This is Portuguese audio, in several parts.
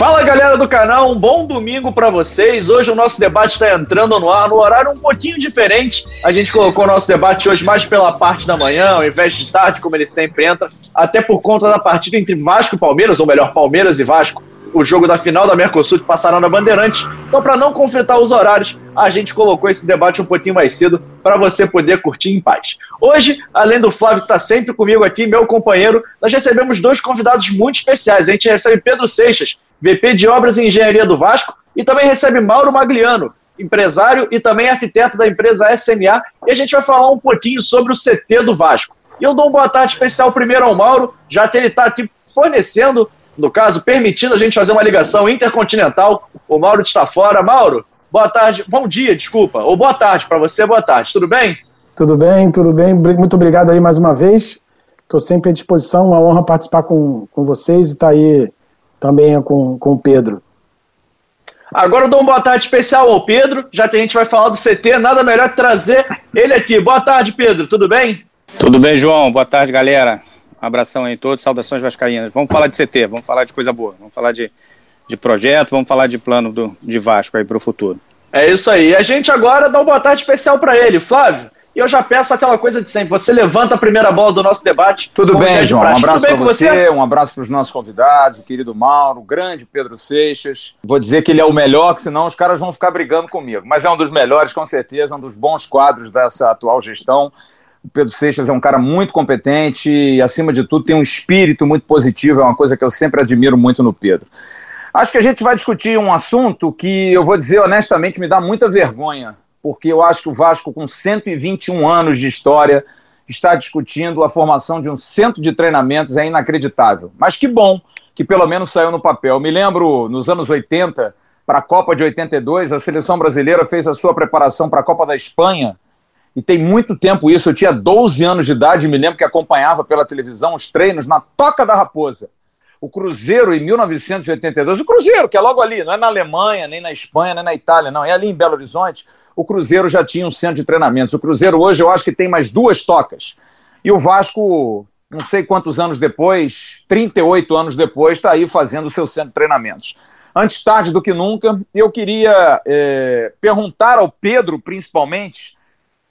Fala galera do canal, um bom domingo para vocês. Hoje o nosso debate está entrando no ar no horário um pouquinho diferente. A gente colocou o nosso debate hoje mais pela parte da manhã, ao invés de tarde, como ele sempre entra, até por conta da partida entre Vasco e Palmeiras, ou melhor, Palmeiras e Vasco, o jogo da final da Mercosul que passará na Bandeirante. Então, para não conflitar os horários, a gente colocou esse debate um pouquinho mais cedo para você poder curtir em paz. Hoje, além do Flávio que está sempre comigo aqui, meu companheiro, nós recebemos dois convidados muito especiais. A gente recebe Pedro Seixas, VP de Obras e Engenharia do Vasco, e também recebe Mauro Magliano, empresário e também arquiteto da empresa SMA, e a gente vai falar um pouquinho sobre o CT do Vasco. E eu dou uma boa tarde especial primeiro ao Mauro, já que ele está aqui fornecendo no caso, permitindo a gente fazer uma ligação intercontinental. O Mauro está fora. Mauro, boa tarde, bom dia, desculpa, ou boa tarde para você, boa tarde, tudo bem? Tudo bem, tudo bem, muito obrigado aí mais uma vez. Estou sempre à disposição, uma honra participar com, com vocês e estar tá aí também com, com o Pedro. Agora eu dou uma boa tarde especial ao Pedro, já que a gente vai falar do CT, nada melhor que trazer ele aqui. Boa tarde, Pedro, tudo bem? Tudo bem, João, boa tarde, galera. Um abração aí a todos, saudações vascaínas. Vamos falar de CT, vamos falar de coisa boa, vamos falar de, de projeto, vamos falar de plano do, de Vasco aí para o futuro. É isso aí. A gente agora dá uma boa tarde especial para ele, Flávio. E eu já peço aquela coisa de sempre. Você levanta a primeira bola do nosso debate. Tudo bem, João. Um abraço para você, você, um abraço para os nossos convidados, o querido Mauro, o grande Pedro Seixas. Vou dizer que ele é o melhor, que senão os caras vão ficar brigando comigo. Mas é um dos melhores, com certeza, um dos bons quadros dessa atual gestão. O Pedro Seixas é um cara muito competente e, acima de tudo, tem um espírito muito positivo, é uma coisa que eu sempre admiro muito no Pedro. Acho que a gente vai discutir um assunto que, eu vou dizer honestamente, me dá muita vergonha, porque eu acho que o Vasco, com 121 anos de história, está discutindo a formação de um centro de treinamentos, é inacreditável. Mas que bom que pelo menos saiu no papel. Eu me lembro, nos anos 80, para a Copa de 82, a seleção brasileira fez a sua preparação para a Copa da Espanha e tem muito tempo isso. Eu tinha 12 anos de idade e me lembro que acompanhava pela televisão os treinos na Toca da Raposa. O Cruzeiro, em 1982, o Cruzeiro, que é logo ali, não é na Alemanha, nem na Espanha, nem na Itália, não, é ali em Belo Horizonte. O Cruzeiro já tinha um centro de treinamentos. O Cruzeiro hoje eu acho que tem mais duas tocas. E o Vasco, não sei quantos anos depois, 38 anos depois, está aí fazendo o seu centro de treinamentos. Antes tarde do que nunca, eu queria é, perguntar ao Pedro, principalmente,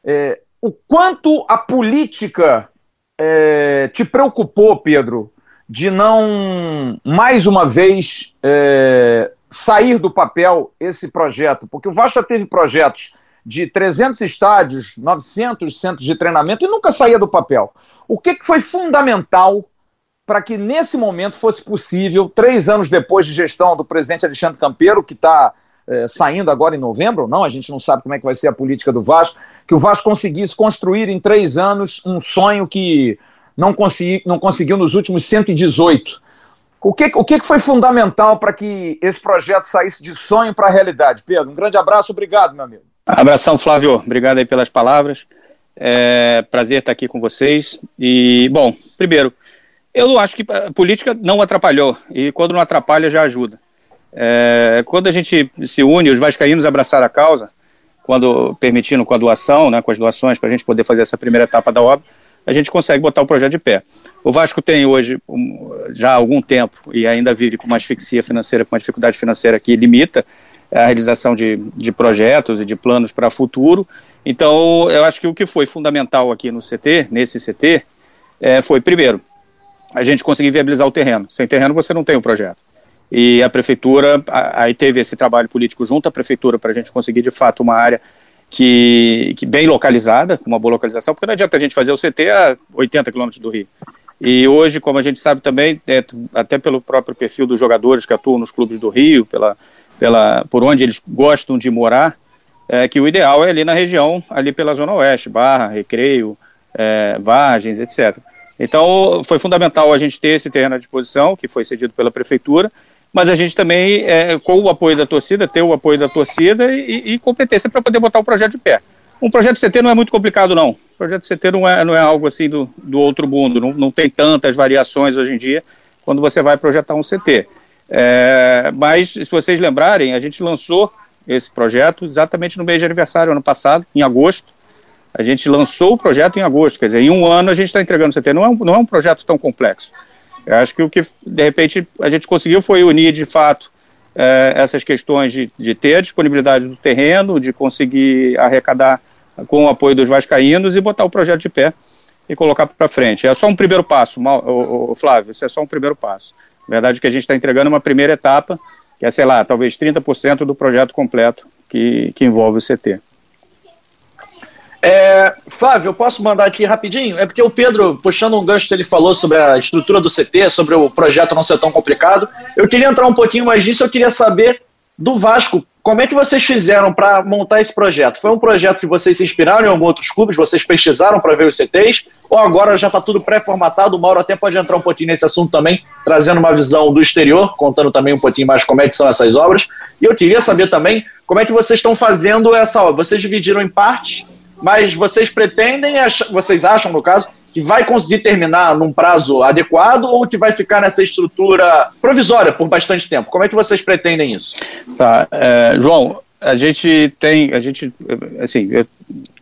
é, o quanto a política é, te preocupou, Pedro, de não, mais uma vez, é, sair do papel esse projeto? Porque o Vasco teve projetos de 300 estádios, 900 centros de treinamento e nunca saía do papel. O que, que foi fundamental para que nesse momento fosse possível, três anos depois de gestão do presidente Alexandre Campeiro, que está é, saindo agora em novembro, não, a gente não sabe como é que vai ser a política do Vasco, que o Vasco conseguisse construir em três anos um sonho que não, consegui, não conseguiu nos últimos 118. O que, o que foi fundamental para que esse projeto saísse de sonho para a realidade? Pedro, um grande abraço, obrigado, meu amigo. Abração, Flávio, obrigado aí pelas palavras. É prazer estar aqui com vocês. E, bom, primeiro, eu acho que a política não atrapalhou, e quando não atrapalha já ajuda. É, quando a gente se une, os vascaínos abraçaram a causa, quando permitindo com a doação, né, com as doações, para a gente poder fazer essa primeira etapa da obra, a gente consegue botar o projeto de pé. O Vasco tem hoje, um, já há algum tempo, e ainda vive com uma asfixia financeira, com uma dificuldade financeira que limita a realização de, de projetos e de planos para futuro. Então, eu acho que o que foi fundamental aqui no CT, nesse CT, é, foi, primeiro, a gente conseguir viabilizar o terreno. Sem terreno você não tem o projeto e a prefeitura, aí teve esse trabalho político junto à prefeitura para a gente conseguir de fato uma área que, que bem localizada, com uma boa localização, porque não adianta a gente fazer o CT a 80 quilômetros do Rio. E hoje, como a gente sabe também, é, até pelo próprio perfil dos jogadores que atuam nos clubes do Rio, pela, pela, por onde eles gostam de morar, é que o ideal é ali na região, ali pela Zona Oeste, Barra, Recreio, é, Vargens, etc. Então, foi fundamental a gente ter esse terreno à disposição, que foi cedido pela prefeitura, mas a gente também, é, com o apoio da torcida, ter o apoio da torcida e, e competência para poder botar o projeto de pé. Um projeto CT não é muito complicado, não. O projeto CT não é, não é algo assim do, do outro mundo, não, não tem tantas variações hoje em dia quando você vai projetar um CT. É, mas, se vocês lembrarem, a gente lançou esse projeto exatamente no mês de aniversário, ano passado, em agosto. A gente lançou o projeto em agosto, quer dizer, em um ano a gente está entregando o CT. Não é, um, não é um projeto tão complexo. Eu acho que o que, de repente, a gente conseguiu foi unir, de fato, é, essas questões de, de ter a disponibilidade do terreno, de conseguir arrecadar com o apoio dos vascaínos e botar o projeto de pé e colocar para frente. É só um primeiro passo, o, Flávio, isso é só um primeiro passo. Na verdade, que a gente está entregando uma primeira etapa, que é, sei lá, talvez 30% do projeto completo que, que envolve o CT. É, Flávio, eu posso mandar aqui rapidinho? É porque o Pedro, puxando um gancho ele falou sobre a estrutura do CT, sobre o projeto não ser tão complicado, eu queria entrar um pouquinho mais nisso, eu queria saber do Vasco, como é que vocês fizeram para montar esse projeto? Foi um projeto que vocês se inspiraram em alguns outros clubes, vocês pesquisaram para ver os CTs, ou agora já está tudo pré-formatado? O Mauro até pode entrar um pouquinho nesse assunto também, trazendo uma visão do exterior, contando também um pouquinho mais como é que são essas obras. E eu queria saber também como é que vocês estão fazendo essa obra. Vocês dividiram em partes, mas vocês pretendem, vocês acham, no caso, que vai conseguir terminar num prazo adequado ou que vai ficar nessa estrutura provisória por bastante tempo? Como é que vocês pretendem isso? Tá, é, João, a gente tem, a gente, assim, eu,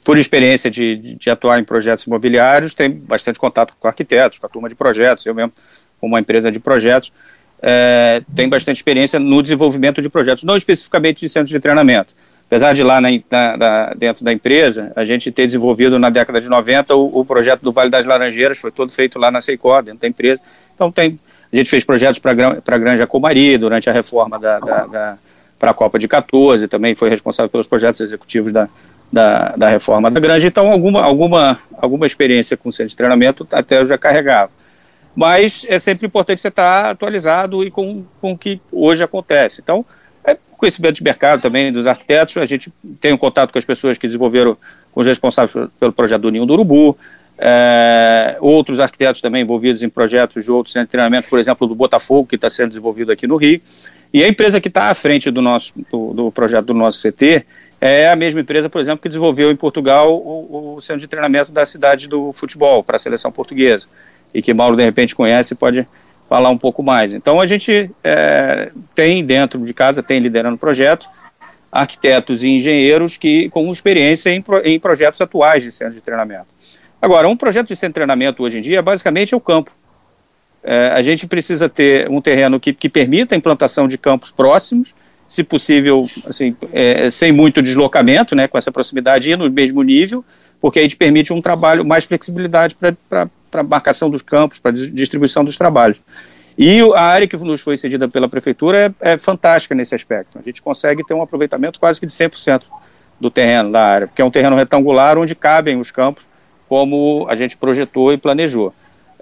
por experiência de, de, atuar em projetos imobiliários, tem bastante contato com arquitetos, com a turma de projetos, eu mesmo, com uma empresa de projetos, é, tem bastante experiência no desenvolvimento de projetos, não especificamente de centros de treinamento, apesar de lá na, na, dentro da empresa, a gente ter desenvolvido na década de 90 o, o, projeto do Vale das Laranjeiras, foi todo feito lá na Seicó, dentro da empresa. Então tem, a gente fez projetos para a Granja Comari durante a reforma da, da, da para a Copa de 14, também foi responsável pelos projetos executivos da, da, da reforma da Granja. Então alguma, alguma, alguma experiência com centro de treinamento até eu já carregava. Mas é sempre importante você estar atualizado e com, com o que hoje acontece. Então, conhecimento de mercado também dos arquitetos, a gente tem um contato com as pessoas que desenvolveram, com os responsáveis pelo projeto do Ninho do Urubu, é, outros arquitetos também envolvidos em projetos de outros centros de treinamento, por exemplo, do Botafogo, que está sendo desenvolvido aqui no Rio, e a empresa que está à frente do, nosso, do, do, projeto do nosso CT é a mesma empresa, por exemplo, que desenvolveu em Portugal o, o centro de treinamento da cidade do futebol para a seleção portuguesa, e que Mauro, de repente, conhece e pode falar um pouco mais. Então a gente é, tem dentro de casa, tem liderando o projeto, arquitetos e engenheiros que com experiência em, em projetos atuais de centro de treinamento. Agora, um projeto de centro de treinamento hoje em dia basicamente é o campo. É, a gente precisa ter um terreno que, que permita a implantação de campos próximos, se possível, assim, é, sem muito deslocamento, né, com essa proximidade e no mesmo nível, porque aí te permite um trabalho, mais flexibilidade para para marcação dos campos, para distribuição dos trabalhos. E a área que nos foi cedida pela prefeitura é, é, fantástica nesse aspecto. A gente consegue ter um aproveitamento quase que de 100% do terreno da área, porque é um terreno retangular onde cabem os campos, como a gente projetou e planejou.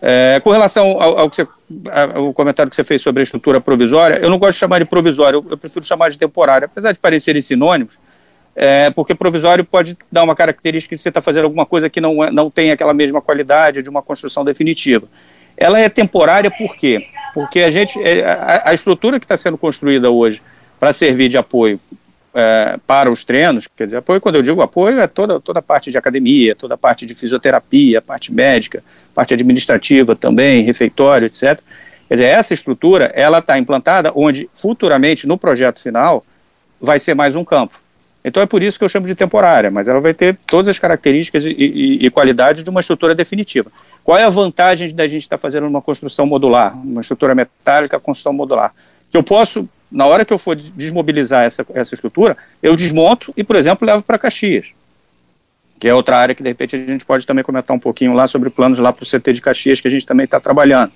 É, com relação ao, ao, você, ao, comentário que você fez sobre a estrutura provisória, eu não gosto de chamar de provisória, eu, eu prefiro chamar de temporária, apesar de parecerem sinônimos, é, porque provisório pode dar uma característica de você estar tá fazendo alguma coisa que não, é, não tem aquela mesma qualidade de uma construção definitiva. Ela é temporária por quê? Porque a gente, é, a, a estrutura que está sendo construída hoje para servir de apoio é, para os treinos, quer dizer, apoio, quando eu digo apoio, é toda, toda a parte de academia, toda a parte de fisioterapia, parte médica, parte administrativa também, refeitório, etc. Quer dizer, essa estrutura, ela está implantada onde futuramente, no projeto final, vai ser mais um campo. Então é por isso que eu chamo de temporária, mas ela vai ter todas as características e, e, e qualidades de uma estrutura definitiva. Qual é a vantagem da gente estar tá fazendo uma construção modular, uma estrutura metálica, construção modular? Que eu posso, na hora que eu for desmobilizar essa, essa estrutura, eu desmonto e, por exemplo, levo para Caxias, que é outra área que de repente a gente pode também comentar um pouquinho lá sobre planos lá para o CT de Caxias que a gente também está trabalhando.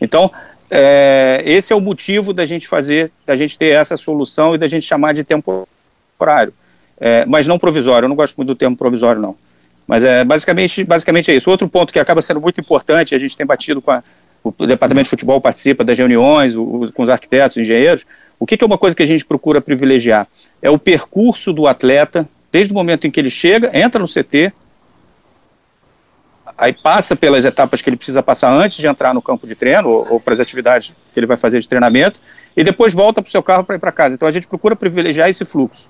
Então, é, esse é o motivo da gente fazer, da gente ter essa solução e da gente chamar de temporário é, mas não provisório. Eu não gosto muito do termo provisório, não. Mas é basicamente, basicamente é isso. Outro ponto que acaba sendo muito importante, a gente tem batido com a, o departamento de futebol participa das reuniões, o, com os arquitetos, engenheiros. O que, que é uma coisa que a gente procura privilegiar? É o percurso do atleta, desde o momento em que ele chega, entra no CT, aí passa pelas etapas que ele precisa passar antes de entrar no campo de treino ou, ou para as atividades que ele vai fazer de treinamento, e depois volta para o seu carro para ir para casa. Então a gente procura privilegiar esse fluxo.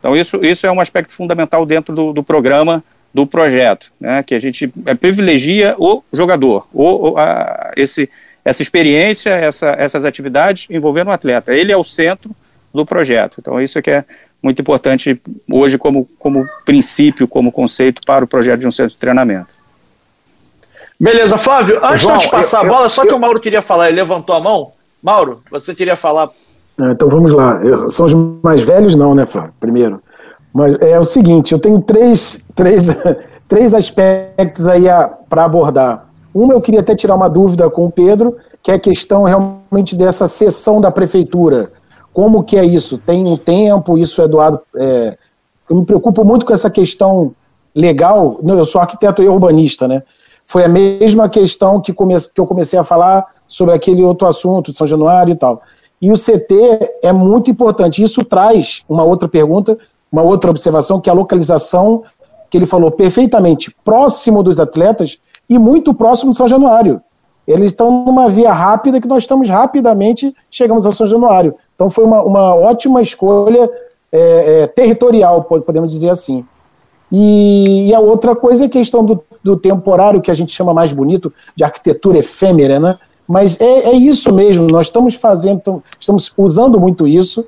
Então, isso, isso é um aspecto fundamental dentro do, do programa, do projeto, né, que a gente é, privilegia o jogador, o, a, esse, essa experiência, essa, essas atividades envolvendo o atleta. Ele é o centro do projeto. Então, isso é que é muito importante hoje como, como princípio, como conceito para o projeto de um centro de treinamento. Beleza, Flávio, antes João, de eu te passar eu, a bola, só eu, que o Mauro queria falar, ele levantou a mão. Mauro, você queria falar. É, então vamos lá. São os mais velhos, não, né, Flávio? Primeiro. Mas é o seguinte, eu tenho três, três, três aspectos aí para abordar. Uma, eu queria até tirar uma dúvida com o Pedro, que é a questão realmente dessa sessão da prefeitura. Como que é isso? Tem um tempo, isso é doado. É... eu me preocupo muito com essa questão legal. Não, eu sou arquiteto e urbanista, né? Foi a mesma questão que, que eu comecei a falar sobre aquele outro assunto, São Januário e tal. E o CT é muito importante. Isso traz uma outra pergunta, uma outra observação, que é a localização, que ele falou perfeitamente próximo dos atletas e muito próximo de São Januário. Eles estão numa via rápida que nós estamos rapidamente chegamos a São Januário. Então foi uma, uma ótima escolha é, é, territorial, podemos dizer assim. E, e, a outra coisa é a questão do, do, temporário, que a gente chama mais bonito de arquitetura efêmera, né? Mas é, é isso mesmo, nós estamos fazendo, estamos usando muito isso,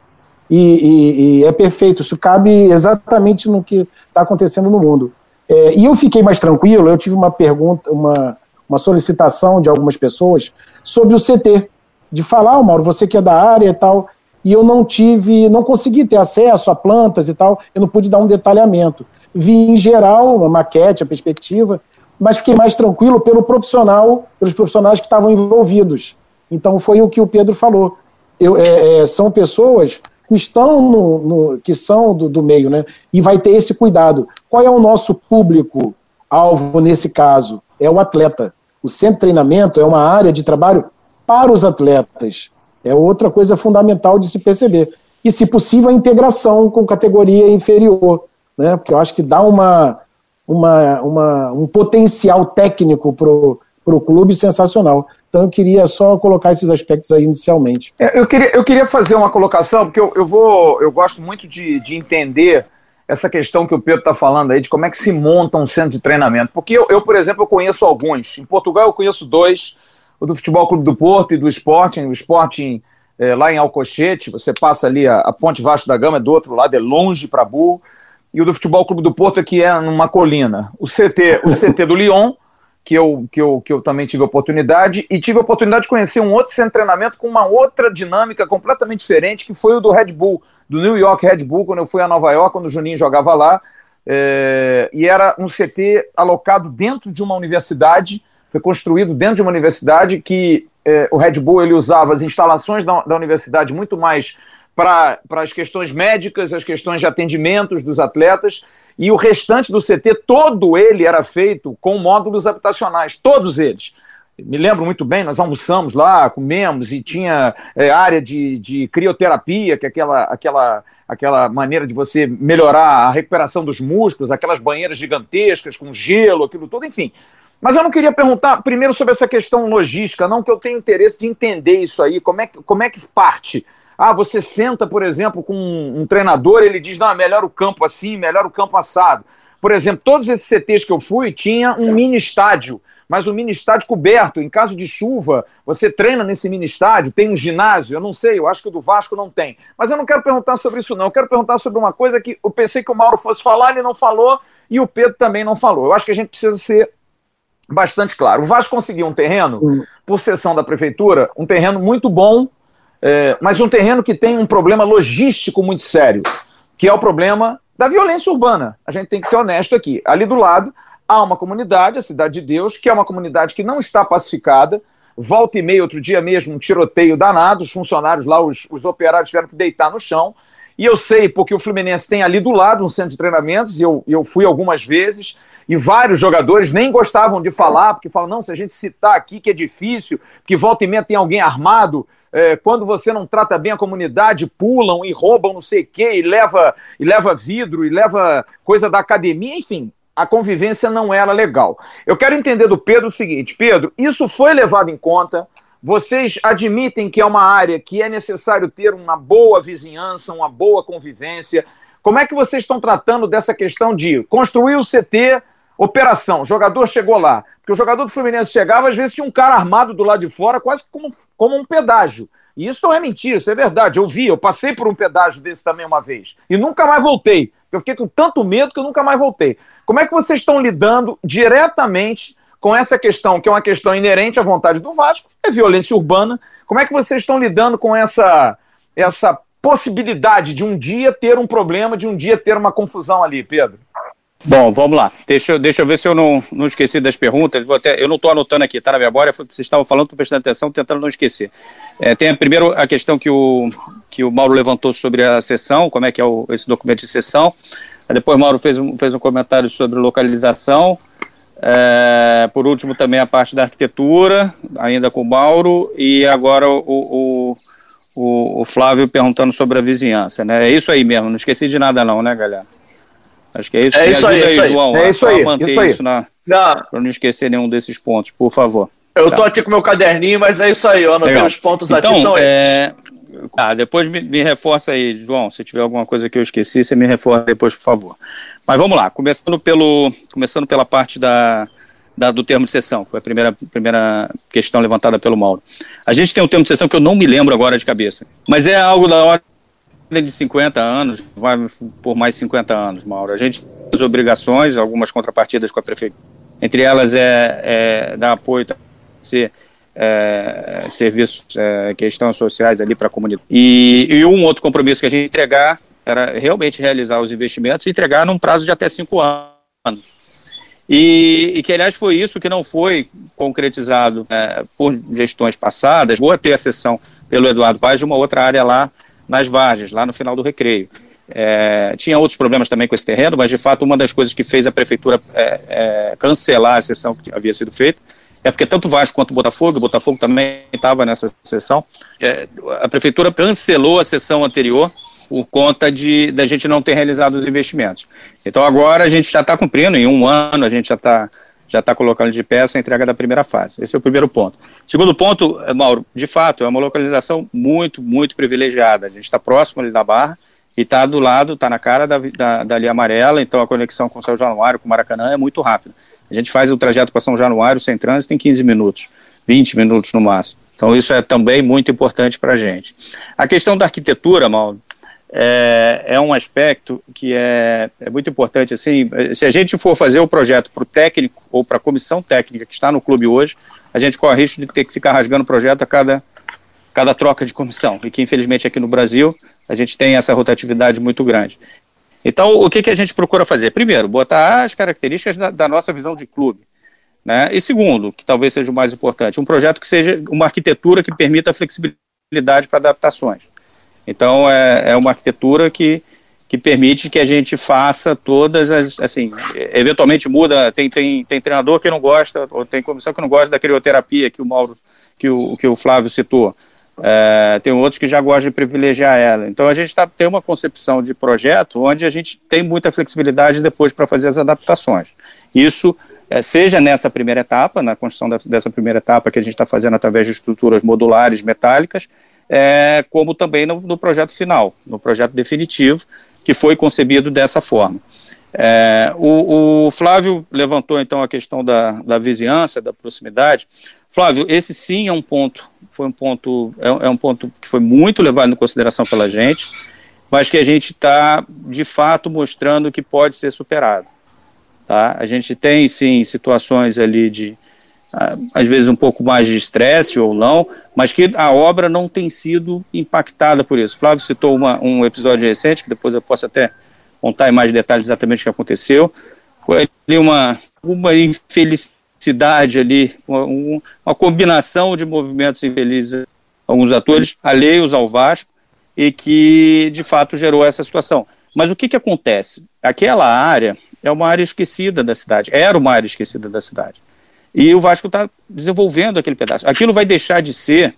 e, e, e é perfeito, isso cabe exatamente no que está acontecendo no mundo. É, e eu fiquei mais tranquilo, eu tive uma pergunta, uma, uma solicitação de algumas pessoas sobre o CT, de falar, oh, Mauro, você que é da área e tal, e eu não tive, não consegui ter acesso a plantas e tal, eu não pude dar um detalhamento. Vi em geral a maquete, a perspectiva, mas fiquei mais tranquilo pelo profissional, pelos profissionais que estavam envolvidos. Então foi o que o Pedro falou. Eu, é, é, são pessoas que estão no, no que são do, do, meio, né? E vai ter esse cuidado. Qual é o nosso público alvo nesse caso? É o atleta. O centro de treinamento é uma área de trabalho para os atletas. É outra coisa fundamental de se perceber. E, se possível, a integração com categoria inferior, né? Porque eu acho que dá uma, uma, uma um potencial técnico para o clube sensacional. Então eu queria só colocar esses aspectos aí inicialmente. É, eu, queria, eu queria fazer uma colocação, porque eu, eu vou. Eu gosto muito de, de entender essa questão que o Pedro está falando aí, de como é que se monta um centro de treinamento. Porque eu, eu, por exemplo, eu conheço alguns. Em Portugal eu conheço dois, o do Futebol Clube do Porto e do Sporting. O Sporting é, lá em Alcochete, você passa ali a, a Ponte Vasco da Gama, é do outro lado, é longe para burro. E o do Futebol Clube do Porto aqui é numa colina. O CT, o CT do Lyon que eu, que, eu, que eu também tive a oportunidade, e tive a oportunidade de conhecer um outro centro de treinamento com uma outra dinâmica completamente diferente, que foi o do Red Bull, do New York Red Bull, quando eu fui a Nova York, quando o Juninho jogava lá, é, e era um CT alocado dentro de uma universidade, foi construído dentro de uma universidade que é, o Red Bull ele usava as instalações da, da universidade muito mais para as questões médicas, as questões de atendimentos dos atletas, e o restante do CT, todo ele era feito com módulos habitacionais, todos eles. Me lembro muito bem, nós almoçamos lá, comemos e tinha é, área de, de crioterapia, que é aquela, aquela, aquela maneira de você melhorar a recuperação dos músculos, aquelas banheiras gigantescas com gelo, aquilo tudo, enfim. Mas eu não queria perguntar primeiro sobre essa questão logística, não, que eu tenho interesse de entender isso aí, como é que, como é que parte ah, você senta, por exemplo, com um, um treinador, ele diz: não, é melhor o campo assim, melhor o campo assado. Por exemplo, todos esses CTs que eu fui tinha um mini estádio, mas um mini estádio coberto. Em caso de chuva, você treina nesse mini estádio, tem um ginásio, eu não sei, eu acho que o do Vasco não tem. Mas eu não quero perguntar sobre isso, não. Eu quero perguntar sobre uma coisa que eu pensei que o Mauro fosse falar, ele não falou, e o Pedro também não falou. Eu acho que a gente precisa ser bastante claro. O Vasco conseguiu um terreno, por sessão da prefeitura, um terreno muito bom é, mas um terreno que tem um problema logístico muito sério, que é o problema da violência urbana. A gente tem que ser honesto aqui. Ali do lado há uma comunidade, a Cidade de Deus, que é uma comunidade que não está pacificada. Volta e meia, outro dia mesmo, um tiroteio danado, os funcionários lá, os, os operários tiveram que deitar no chão. E eu sei, porque o Fluminense tem ali do lado um centro de treinamentos, e eu, eu fui algumas vezes, e vários jogadores nem gostavam de falar, porque falam, não, se a gente citar aqui que é difícil, porque volta e meia tem alguém armado, é, quando você não trata bem a comunidade, pulam e roubam não sei o quê, e leva, e leva vidro, e leva coisa da academia, enfim, a convivência não era legal. Eu quero entender do Pedro o seguinte: Pedro, isso foi levado em conta. Vocês admitem que é uma área que é necessário ter uma boa vizinhança, uma boa convivência. Como é que vocês estão tratando dessa questão de construir o CT, operação, jogador chegou lá, porque o jogador do Fluminense chegava, às vezes tinha um cara armado do lado de fora, quase como, como um pedágio. E isso não é mentira, isso é verdade. Eu vi, eu passei por um pedágio desse também uma vez. E nunca mais voltei. Eu fiquei com tanto medo que eu nunca mais voltei. Como é que vocês estão lidando diretamente com essa questão, que é uma questão inerente à vontade do Vasco, é violência urbana? Como é que vocês estão lidando com essa, essa possibilidade de um dia ter um problema, de um dia ter uma confusão ali, Pedro? Bom, vamos lá. Deixa, deixa eu ver se eu não, não esqueci das perguntas. Até, eu não estou anotando aqui, tá na memória. Vocês estavam falando, estou prestando atenção, tentando não esquecer. É, tem primeiro a questão que o, que o Mauro levantou sobre a sessão, como é que é o, esse documento de sessão. Depois o Mauro fez um, fez um comentário sobre localização. É, por último, também a parte da arquitetura, ainda com o Mauro. E agora o, o, o, o Flávio perguntando sobre a vizinhança. Né? É isso aí mesmo, não esqueci de nada não, né, galera? Acho que é isso. É isso aí, aí, isso aí. João. É isso aí. Manter isso, aí. isso na, para não esquecer nenhum desses pontos, por favor. Eu tá. tô aqui com meu caderninho, mas é isso aí. Eu anotei Legal. os pontos então, aqui, são é... esses. Ah, depois me, me, reforça aí, João. Se tiver alguma coisa que eu esqueci, você me reforça depois, por favor. Mas vamos lá, começando, pelo, começando pela parte da, da, do termo de sessão, que foi a primeira, primeira questão levantada pelo Mauro. A gente tem um termo de sessão que eu não me lembro agora de cabeça, mas é algo da ordem de 50 anos, vai por mais 50 anos, Mauro. A gente as obrigações, algumas contrapartidas com a prefeitura. Entre elas é, é dar apoio a ser é, serviços, é, questões sociais ali para a comunidade. E, e, um outro compromisso que a gente entregar era realmente realizar os investimentos e entregar num prazo de até cinco anos. E, e que, aliás, foi isso que não foi concretizado é, por gestões passadas. Vou ter a sessão pelo Eduardo Paz de uma outra área lá nas Vargens, lá no final do recreio. É, tinha outros problemas também com esse terreno, mas de fato uma das coisas que fez a prefeitura é, é, cancelar a sessão que havia sido feita é porque tanto Vasco quanto Botafogo, o Botafogo também estava nessa sessão, é, a prefeitura cancelou a sessão anterior por conta de da gente não ter realizado os investimentos. Então agora a gente já está cumprindo, em um ano a gente já está já está colocando de pé essa entrega da primeira fase. Esse é o primeiro ponto. Segundo ponto, eh, Mauro, de fato, é uma localização muito, muito privilegiada. A gente está próximo ali da Barra e está do lado, está na cara da, da, da linha amarela, então a conexão com São Januário, com Maracanã é muito rápida. A gente faz o trajeto para São Januário sem trânsito em 15 minutos, 20 minutos no máximo. Então isso é também muito importante para a gente. A questão da arquitetura, Mauro, é, é um aspecto que é, é muito importante. Assim, se a gente for fazer o projeto para o técnico ou para a comissão técnica que está no clube hoje, a gente corre risco de ter que ficar rasgando o projeto a cada, cada troca de comissão. E que, infelizmente, aqui no Brasil, a gente tem essa rotatividade muito grande. Então, o que, que a gente procura fazer? Primeiro, botar as características da, da nossa visão de clube. Né? E segundo, que talvez seja o mais importante, um projeto que seja uma arquitetura que permita flexibilidade para adaptações. Então, é, é uma arquitetura que, que permite que a gente faça todas as, assim, eventualmente muda, tem, tem, tem treinador que não gosta, ou tem comissão que não gosta da crioterapia que o Mauro, que o, que o Flávio citou. É, tem outros que já gostam de privilegiar ela. Então a gente tá, tem uma concepção de projeto onde a gente tem muita flexibilidade depois para fazer as adaptações. Isso é, seja nessa primeira etapa, na construção da, dessa primeira etapa que a gente está fazendo através de estruturas modulares metálicas, é, como também no, no, projeto final, no projeto definitivo, que foi concebido dessa forma. É, o, o, Flávio levantou então a questão da, da vizinhança, da proximidade. Flávio, esse sim é um ponto, foi um ponto, é, é um ponto que foi muito levado em consideração pela gente, mas que a gente está de fato mostrando que pode ser superado. Tá? A gente tem sim situações ali de às vezes um pouco mais de estresse ou não, mas que a obra não tem sido impactada por isso. Flávio citou uma, um episódio recente, que depois eu posso até contar em mais detalhes exatamente o que aconteceu. Foi ali uma, uma infelicidade ali, uma, uma combinação de movimentos infelizes, alguns atores alheios ao Vasco, e que de fato gerou essa situação. Mas o que, que acontece? Aquela área é uma área esquecida da cidade, era uma área esquecida da cidade. E o Vasco está desenvolvendo aquele pedaço. Aquilo vai deixar de ser.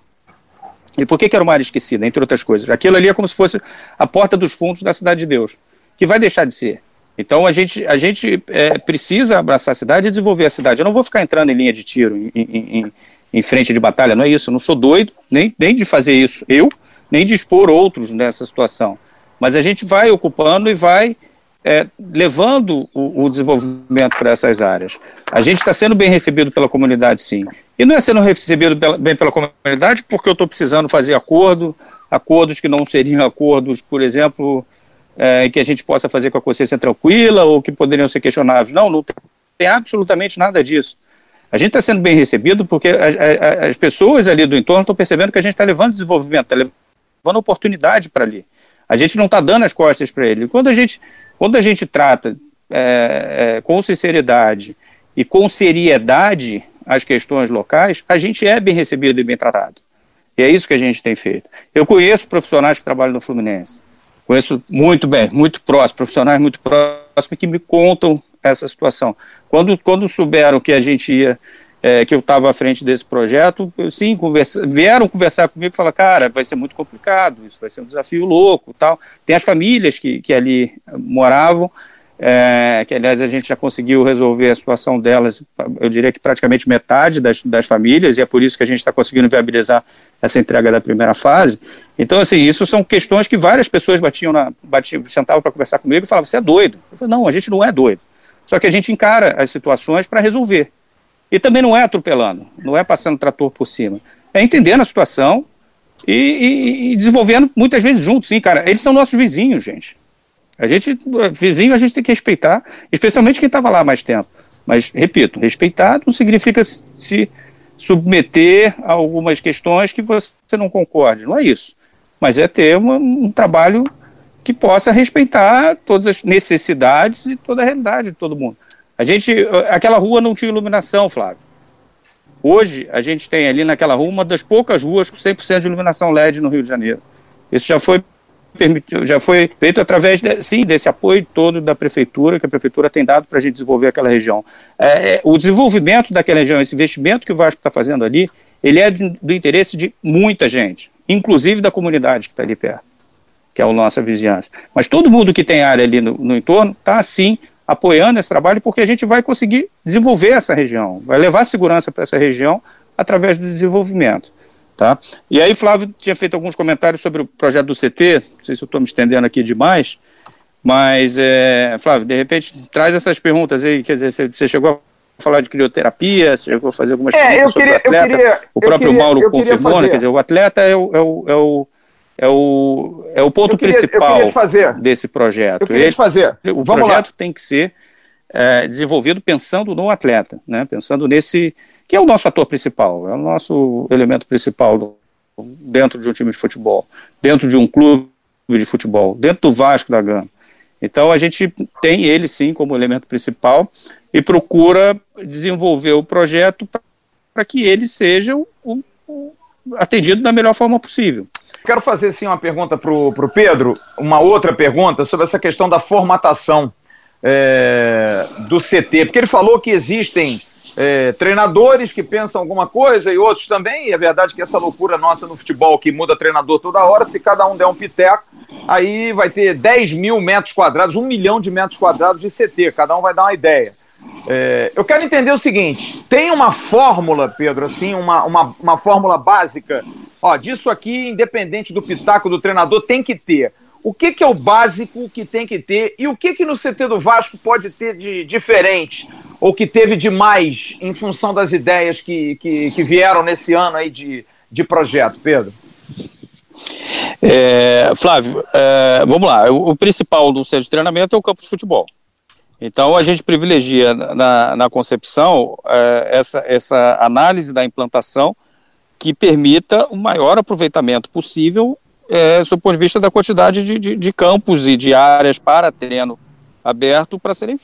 E por que, que era uma área esquecida, entre outras coisas? Aquilo ali é como se fosse a porta dos fundos da Cidade de Deus, que vai deixar de ser. Então a gente, a gente é, precisa abraçar a cidade e desenvolver a cidade. Eu não vou ficar entrando em linha de tiro, em, em, em frente de batalha, não é isso. Eu não sou doido nem, nem de fazer isso, eu, nem de expor outros nessa situação. Mas a gente vai ocupando e vai é, levando o, o desenvolvimento para essas áreas. A gente está sendo bem recebido pela comunidade, sim. E não é sendo recebido pela, bem pela comunidade porque eu estou precisando fazer acordo, acordos que não seriam acordos, por exemplo, é, que a gente possa fazer com a consciência tranquila ou que poderiam ser questionáveis. Não, não tem, tem absolutamente nada disso. A gente está sendo bem recebido porque a, a, as pessoas ali do entorno estão percebendo que a gente está levando desenvolvimento, está levando oportunidade para ali. A gente não está dando as costas para ele. Quando a gente, quando a gente trata é, é, com sinceridade e com seriedade as questões locais, a gente é bem recebido e bem tratado. E é isso que a gente tem feito. Eu conheço profissionais que trabalham no Fluminense. Conheço muito bem, muito próximo, profissionais muito próximos que me contam essa situação. Quando, quando souberam que a gente ia, é, que eu estava à frente desse projeto, sim, conversa, vieram conversar comigo e falaram, cara, vai ser muito complicado, isso vai ser um desafio louco tal. Tem as famílias que, que ali moravam, é, que aliás a gente já conseguiu resolver a situação delas, eu diria que praticamente metade das, das famílias, e é por isso que a gente está conseguindo viabilizar essa entrega da primeira fase. Então, assim, isso são questões que várias pessoas batiam, na, batiam sentavam para conversar comigo e falavam, você é doido. Eu falei, não, a gente não é doido. Só que a gente encara as situações para resolver. E também não é atropelando, não é passando trator por cima. É entendendo a situação e, e, e desenvolvendo muitas vezes juntos, sim, cara. Eles são nossos vizinhos, gente. A gente, vizinho, a gente tem que respeitar, especialmente quem estava lá mais tempo. Mas, repito, respeitar não significa se submeter a algumas questões que você não concorde. Não é isso. Mas é ter um trabalho que possa respeitar todas as necessidades e toda a realidade de todo mundo. A gente, aquela rua não tinha iluminação, Flávio. Hoje, a gente tem ali naquela rua uma das poucas ruas com 100% de iluminação LED no Rio de Janeiro. Isso já foi permitiu, já foi feito através, de, sim, desse apoio todo da prefeitura, que a prefeitura tem dado para a gente desenvolver aquela região. É, é, o desenvolvimento daquela região, esse investimento que o Vasco está fazendo ali, ele é do, do interesse de muita gente, inclusive da comunidade que está ali perto, que é a nossa vizinhança. Mas todo mundo que tem área ali no, no entorno está, sim, apoiando esse trabalho, porque a gente vai conseguir desenvolver essa região, vai levar segurança para essa região através do desenvolvimento. Tá? E aí, Flávio tinha feito alguns comentários sobre o projeto do CT, não sei se eu estou me estendendo aqui demais, mas, é, Flávio, de repente, traz essas perguntas aí, quer dizer, você, chegou a falar de crioterapia, você chegou a fazer algumas é, perguntas sobre o atleta, queria, o próprio queria, Mauro confirmou, né, quer dizer, o atleta é o, é o, é o é o, é o ponto queria, principal desse projeto. Eu queria Ele, fazer. O Vamos projeto lá. tem que ser é, desenvolvido pensando no atleta, né? pensando nesse, que é o nosso ator principal, é o nosso elemento principal do, dentro de um time de futebol, dentro de um clube de futebol, dentro do Vasco da Gama. Então a gente tem ele sim como elemento principal e procura desenvolver o projeto para que ele seja o, o, o, atendido da melhor forma possível. Quero fazer sim uma pergunta para o Pedro, uma outra pergunta sobre essa questão da formatação é, do CT, porque ele falou que existem é, treinadores que pensam alguma coisa e outros também. E é verdade que essa loucura nossa no futebol que muda treinador toda hora, se cada um der um piteco, aí vai ter 10 mil metros quadrados, um milhão de metros quadrados de CT, cada um vai dar uma ideia. É, eu quero entender o seguinte: tem uma fórmula, Pedro, assim, uma, uma, uma fórmula básica. Ó, disso aqui, independente do pitaco do treinador, tem que ter. O que, que é o básico que tem que ter e o que, que no CT do Vasco pode ter de diferente ou que teve de mais em função das ideias que, que, que vieram nesse ano aí de, de projeto, Pedro? É, Flávio, é, vamos lá. O, o, principal do centro de treinamento é o campo de futebol. Então a gente privilegia na, na concepção é, essa, essa análise da implantação que permita o maior aproveitamento possível é, do ponto de vista da quantidade de, de, de campos e de áreas para treino aberto para serem,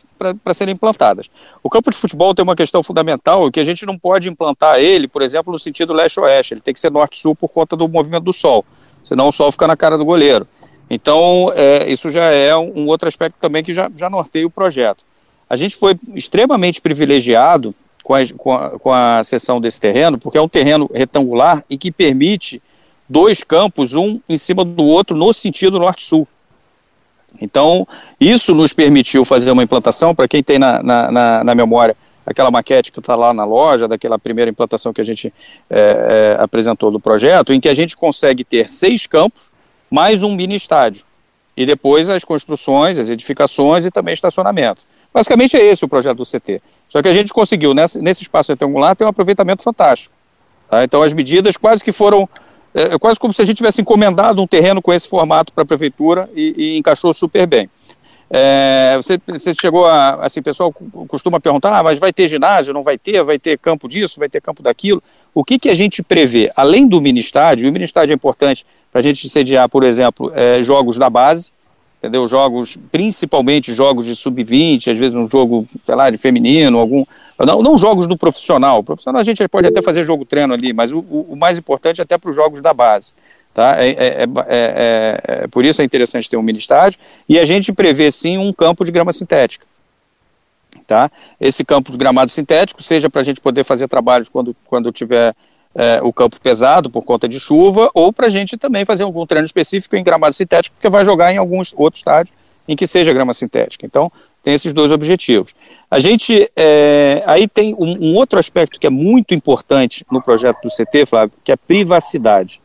serem implantadas. O campo de futebol tem uma questão fundamental que a gente não pode implantar ele, por exemplo, no sentido leste-oeste. Ele tem que ser norte-sul por conta do movimento do sol, senão o sol fica na cara do goleiro. Então, é, isso já é um, outro aspecto também que já, já norteia o projeto. A gente foi extremamente privilegiado com a, com, a, com a desse terreno, porque é um terreno retangular e que permite dois campos, um em cima do outro, no sentido norte-sul. Então, isso nos permitiu fazer uma implantação, para quem tem na, na, na, na memória aquela maquete que está lá na loja, daquela primeira implantação que a gente é, é, apresentou do projeto, em que a gente consegue ter seis campos, mais um mini estádio. E depois as construções, as edificações e também estacionamento. Basicamente é esse o projeto do CT. Só que a gente conseguiu, nesse, nesse espaço retangular, ter um aproveitamento fantástico. Tá? Então as medidas quase que foram, é, quase como se a gente tivesse encomendado um terreno com esse formato para a prefeitura e, e, encaixou super bem. É, você, você, chegou a, assim, o pessoal costuma perguntar, ah, mas vai ter ginásio, não vai ter, vai ter campo disso, vai ter campo daquilo. O que, que a gente prevê? Além do mini estádio, e o mini estádio é importante para a gente sediar, por exemplo, é, jogos da base, entendeu? Jogos, principalmente jogos de sub-20, às vezes um jogo, sei lá, de feminino, algum. Não, não jogos do profissional. O profissional a gente pode até fazer jogo treino ali, mas o, o mais importante é até para os jogos da base. Tá? É, é, é, é, por isso é interessante ter um mini estádio. E a gente prevê sim um campo de grama sintética. Tá? Esse campo de gramado sintético, seja para a gente poder fazer trabalhos quando, quando tiver é, o campo pesado por conta de chuva, ou para a gente também fazer algum treino específico em gramado sintético, porque vai jogar em alguns outros estádios em que seja grama sintética. Então, tem esses dois objetivos. A gente, é, aí tem um, um, outro aspecto que é muito importante no projeto do CT, Flávio, que é a privacidade.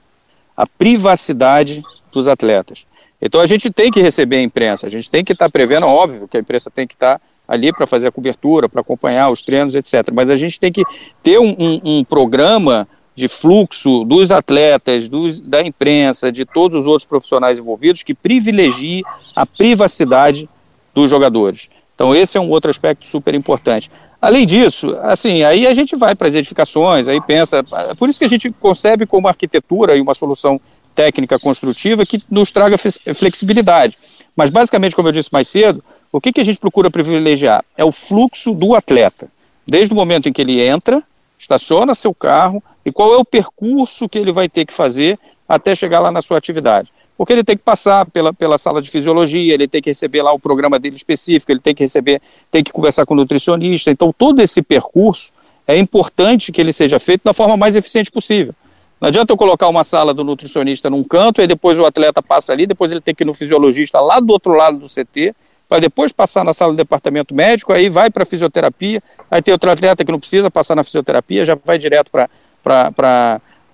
A privacidade dos atletas. Então, a gente tem que receber a imprensa, a gente tem que estar tá prevendo, óbvio que a imprensa tem que estar tá ali para fazer a cobertura, para acompanhar os treinos, etc. Mas a gente tem que ter um, um, um programa de fluxo dos atletas, dos, da imprensa, de todos os outros profissionais envolvidos que privilegie a privacidade dos jogadores. Então esse é um outro aspecto super importante. Além disso, assim, aí a gente vai para as edificações, aí pensa, é por isso que a gente concebe como arquitetura e uma solução técnica construtiva que nos traga flexibilidade. Mas basicamente, como eu disse mais cedo, o que, que a gente procura privilegiar? É o fluxo do atleta. Desde o momento em que ele entra, estaciona seu carro e qual é o percurso que ele vai ter que fazer até chegar lá na sua atividade. Porque ele tem que passar pela, pela sala de fisiologia, ele tem que receber lá o programa dele específico, ele tem que receber, tem que conversar com o nutricionista. Então, todo esse percurso é importante que ele seja feito da forma mais eficiente possível. Não adianta eu colocar uma sala do nutricionista num canto e depois o atleta passa ali, depois ele tem que ir no fisiologista lá do outro lado do CT, para depois passar na sala do departamento médico, aí vai para fisioterapia, aí tem outro atleta que não precisa passar na fisioterapia, já vai direto para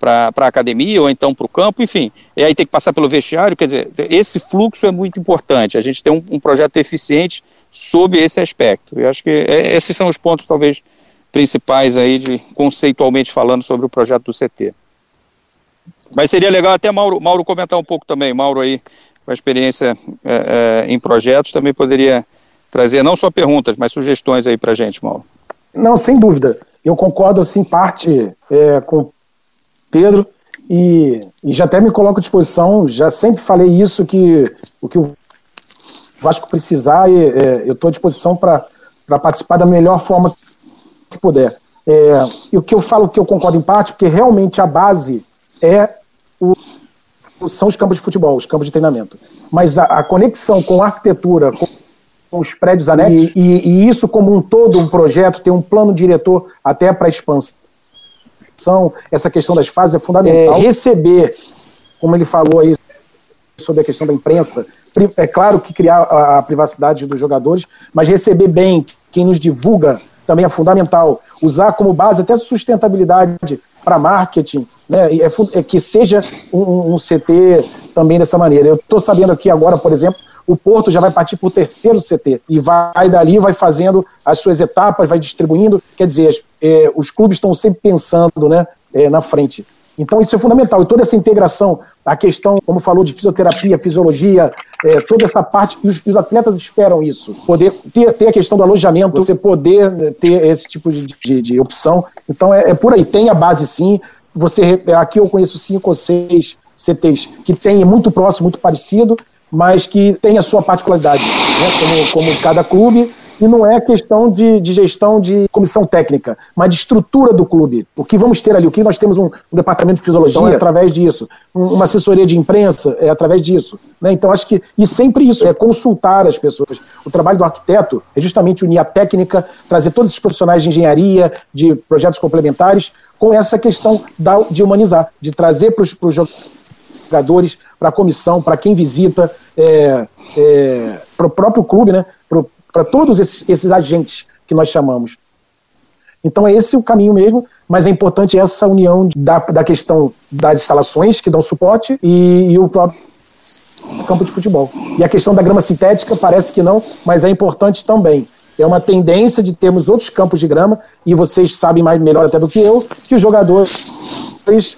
para a academia ou então para o campo, enfim. E aí tem que passar pelo vestiário, quer dizer, esse fluxo é muito importante. A gente tem um, um projeto eficiente sob esse aspecto. Eu acho que é, esses são os pontos, talvez, principais aí, de, conceitualmente falando, sobre o projeto do CT. Mas seria legal até Mauro, Mauro comentar um pouco também. Mauro aí, com a experiência é, é, em projetos, também poderia trazer não só perguntas, mas sugestões aí para a gente, Mauro. Não, sem dúvida. Eu concordo, assim, parte é, com Pedro e, e, já até me coloco à disposição, já sempre falei isso, que o que o Vasco precisar, é, eu estou à disposição para participar da melhor forma que puder. É, e o que eu falo que eu concordo em parte, porque realmente a base é o, são os campos de futebol, os campos de treinamento. Mas a, a conexão com a arquitetura, com, os prédios anexos, e, e, e, isso como um todo, um projeto, tem um plano diretor até para expansão, essa questão das fases é fundamental. É, receber, como ele falou aí, sobre a questão da imprensa, é claro que criar a, a privacidade dos jogadores, mas receber bem quem nos divulga também é fundamental. Usar como base até sustentabilidade para marketing, né, é, é, que seja um, um, CT também dessa maneira. Eu estou sabendo aqui agora, por exemplo, o Porto já vai partir para o terceiro CT e vai dali, vai fazendo as suas etapas, vai distribuindo. Quer dizer, é, os clubes estão sempre pensando né, é, na frente. Então isso é fundamental. E toda essa integração, a questão, como falou, de fisioterapia, fisiologia, é, toda essa parte, e os, os, atletas esperam isso. Poder ter, ter a questão do alojamento, você poder né, ter esse tipo de, de, de opção. Então é, é, por aí, tem a base sim. Você, aqui eu conheço cinco ou seis CTs que tem muito próximo, muito parecido, mas que tem a sua particularidade, né, como, como cada clube e não é questão de, de, gestão de comissão técnica, mas de estrutura do clube. O que vamos ter ali, o que nós temos um, um departamento de fisiologia então, é através disso, um, uma assessoria de imprensa é através disso. Né? Então acho que, e sempre isso, é consultar as pessoas. O trabalho do arquiteto é justamente unir a técnica, trazer todos esses profissionais de engenharia, de projetos complementares, com essa questão da, de humanizar, de trazer para os jogadores, para a comissão, para quem visita, é, é, para o próprio clube, né? Para todos esses, esses agentes que nós chamamos. Então é esse o caminho mesmo, mas é importante essa união da, da questão das instalações que dão suporte e, e o próprio campo de futebol. E a questão da grama sintética parece que não, mas é importante também. é uma tendência de termos outros campos de grama, e vocês sabem mais melhor até do que eu, que os jogadores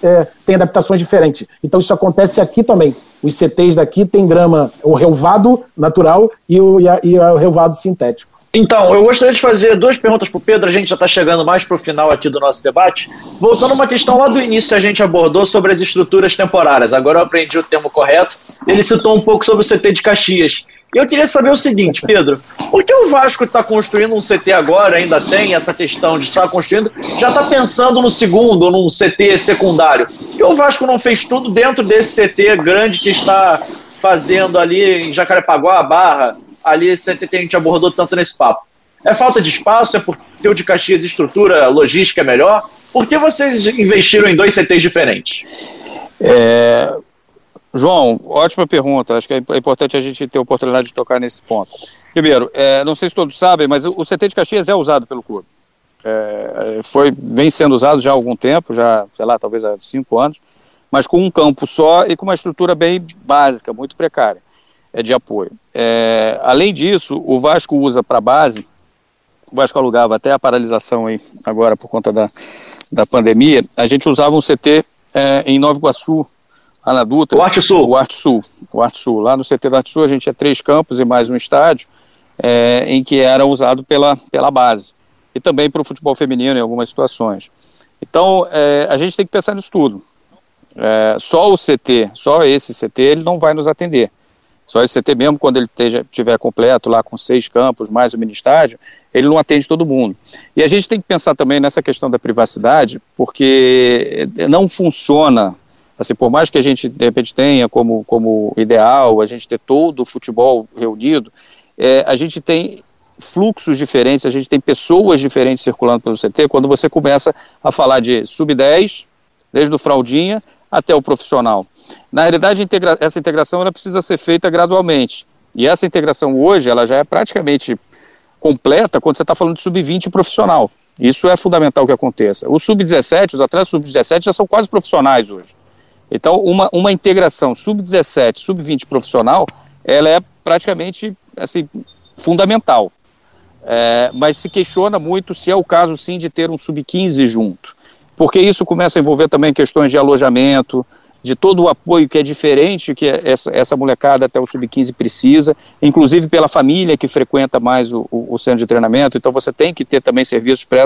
é, têm adaptações diferentes. Então isso acontece aqui também. Os CTs daqui têm grama, o relvado natural e o, e, a, e o relvado sintético. Então, eu gostaria de fazer duas perguntas para o Pedro, a gente já está chegando mais para o final aqui do nosso debate. Voltando a uma questão lá do início, a gente abordou sobre as estruturas temporárias, agora eu aprendi o termo correto. Ele citou um pouco sobre o CT de Caxias. E eu queria saber o seguinte, Pedro, por que o Vasco está construindo um CT agora, ainda tem essa questão de estar construindo, já está pensando no segundo, num CT secundário? E o Vasco não fez tudo dentro desse CT grande que está fazendo ali em Jacarepaguá, Barra, ali CT que a gente abordou tanto nesse papo? É falta de espaço? É porque o de Caxias estrutura logística é melhor? Por que vocês investiram em dois CTs diferentes? É, João, ótima pergunta. Acho que é importante a gente ter a oportunidade de tocar nesse ponto. Primeiro, é, não sei se todos sabem, mas o CT de Caxias é usado pelo clube. É, foi, vem sendo usado já há algum tempo, já, sei lá, talvez há cinco anos, mas com um campo só e com uma estrutura bem básica, muito precária é, de apoio. É, além disso, o Vasco usa para base, o Vasco alugava até a paralisação aí, agora por conta da, da pandemia, a gente usava um CT é, em Nova Iguaçu, lá na Dutra. O Arte Sul. O Arte Sul. O Arte Sul. Lá no CT do Arte Sul a gente tinha três campos e mais um estádio é, em que era usado pela, pela base. E também para o futebol feminino em algumas situações. Então, é, a gente tem que pensar nisso tudo. É, só o CT, só esse CT, ele não vai nos atender. Só esse CT mesmo, quando ele estiver completo, lá com seis campos, mais o mini estádio, ele não atende todo mundo. E a gente tem que pensar também nessa questão da privacidade, porque não funciona Assim, por mais que a gente, de repente, tenha como, como ideal a gente ter todo o futebol reunido, é, a gente tem fluxos diferentes, a gente tem pessoas diferentes circulando pelo CT, quando você começa a falar de sub-10, desde o fraldinha até o profissional. Na realidade, integra essa integração ela precisa ser feita gradualmente. E essa integração hoje, ela já é praticamente completa quando você está falando de sub-20 profissional. Isso é fundamental que aconteça. O sub-17, os atletas sub-17 já são quase profissionais hoje. Então, uma, uma integração sub-17, sub-20 profissional, ela é praticamente assim, fundamental. É, mas se questiona muito se é o caso, sim, de ter um sub-15 junto. Porque isso começa a envolver também questões de alojamento, de todo o apoio que é diferente que essa, essa molecada até o sub-15 precisa, inclusive pela família que frequenta mais o, o, o, centro de treinamento, então você tem que ter também serviços para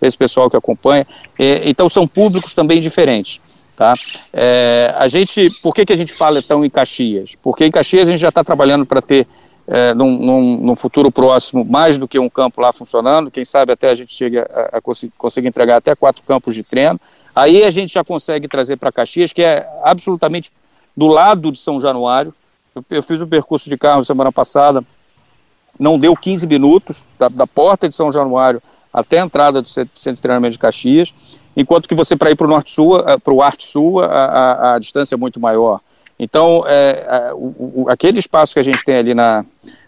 esse pessoal que acompanha. É, então são públicos também diferentes. Tá? É, a gente, por que, que a gente fala tão em Caxias? Porque em Caxias a gente já está trabalhando para ter, é, num, num, num, futuro próximo, mais do que um campo lá funcionando, quem sabe até a gente chega a, a conseguir, entregar até quatro campos de treino. Aí a gente já consegue trazer para Caxias, que é absolutamente do lado de São Januário. Eu, eu fiz um percurso de carro semana passada, não deu 15 minutos da, da porta de São Januário até a entrada do centro de treinamento de Caxias enquanto que você para ir para o norte-sul, eh, para o arte-sul, a, a, a, distância é muito maior. Então, é, é, o, aquele espaço que a gente tem ali na,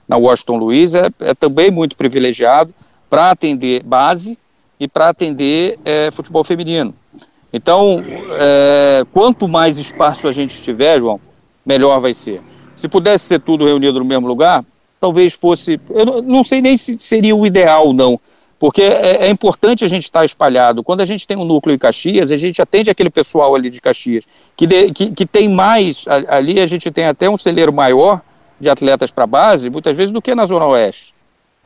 na Washington Luiz é, é também muito privilegiado para atender base e para atender é, futebol feminino. Então, é, quanto mais espaço a gente tiver, João, melhor vai ser. Se pudesse ser tudo reunido no mesmo lugar, talvez fosse. Eu não sei nem se seria o ideal, não porque é, é, importante a gente estar espalhado. Quando a gente tem um núcleo em Caxias, a gente atende aquele pessoal ali de Caxias, que, de, que, que tem mais, ali a gente tem até um celeiro maior de atletas para base, muitas vezes, do que na Zona Oeste,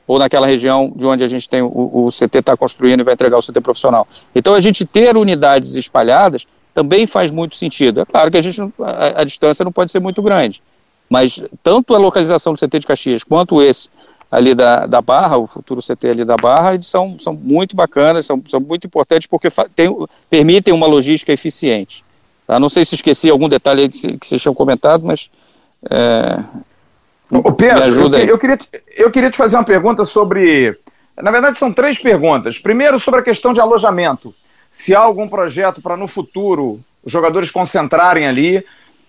ou naquela região de onde a gente tem o, o CT está construindo e vai entregar o CT profissional. Então, a gente ter unidades espalhadas também faz muito sentido. É claro que a, gente, a, a distância não pode ser muito grande, mas tanto a localização do CT de Caxias quanto esse ali da, da Barra, o futuro CT ali da Barra, eles são, são muito bacanas, são, são muito importantes porque tem, permitem uma logística eficiente. Tá? Não sei se esqueci algum detalhe que, que vocês tinham comentado, mas. É, Ô Pedro, eu, eu, queria, eu queria te fazer uma pergunta sobre. Na verdade, são três perguntas. Primeiro, sobre a questão de alojamento. Se há algum projeto para no futuro os jogadores concentrarem ali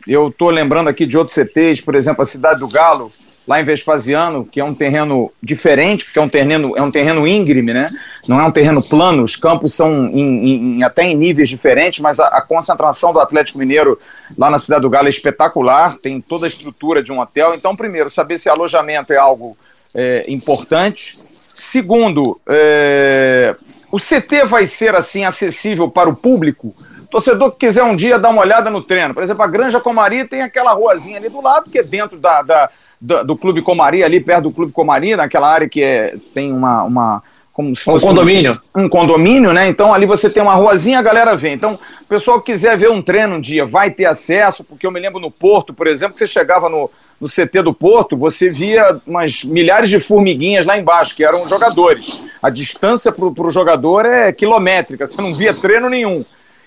eu estou lembrando aqui de outros CTs, por exemplo, a Cidade do Galo, lá em Vespasiano, que é um terreno diferente, porque é um terreno, é um terreno íngreme, né? Não é um terreno plano, os campos são em, em, até em níveis diferentes, mas a, a, concentração do Atlético Mineiro lá na Cidade do Galo é espetacular, tem toda a estrutura de um hotel. Então, primeiro, saber se alojamento é algo é, importante Segundo, é, o CT vai ser assim acessível para o público? Torcedor que quiser um dia dar uma olhada no treino. Por exemplo, a Granja Comari tem aquela ruazinha ali do lado, que é dentro da, da do, do, Clube Comari, ali perto do Clube Comari, naquela área que é, tem uma, uma, como se fosse um condomínio. Um, um, condomínio, né? Então ali você tem uma ruazinha, a galera vem. Então, o pessoal que quiser ver um treino um dia vai ter acesso, porque eu me lembro no Porto, por exemplo, que você chegava no, no CT do Porto, você via umas milhares de formiguinhas lá embaixo, que eram jogadores. A distância para o jogador é quilométrica, você não via treino nenhum.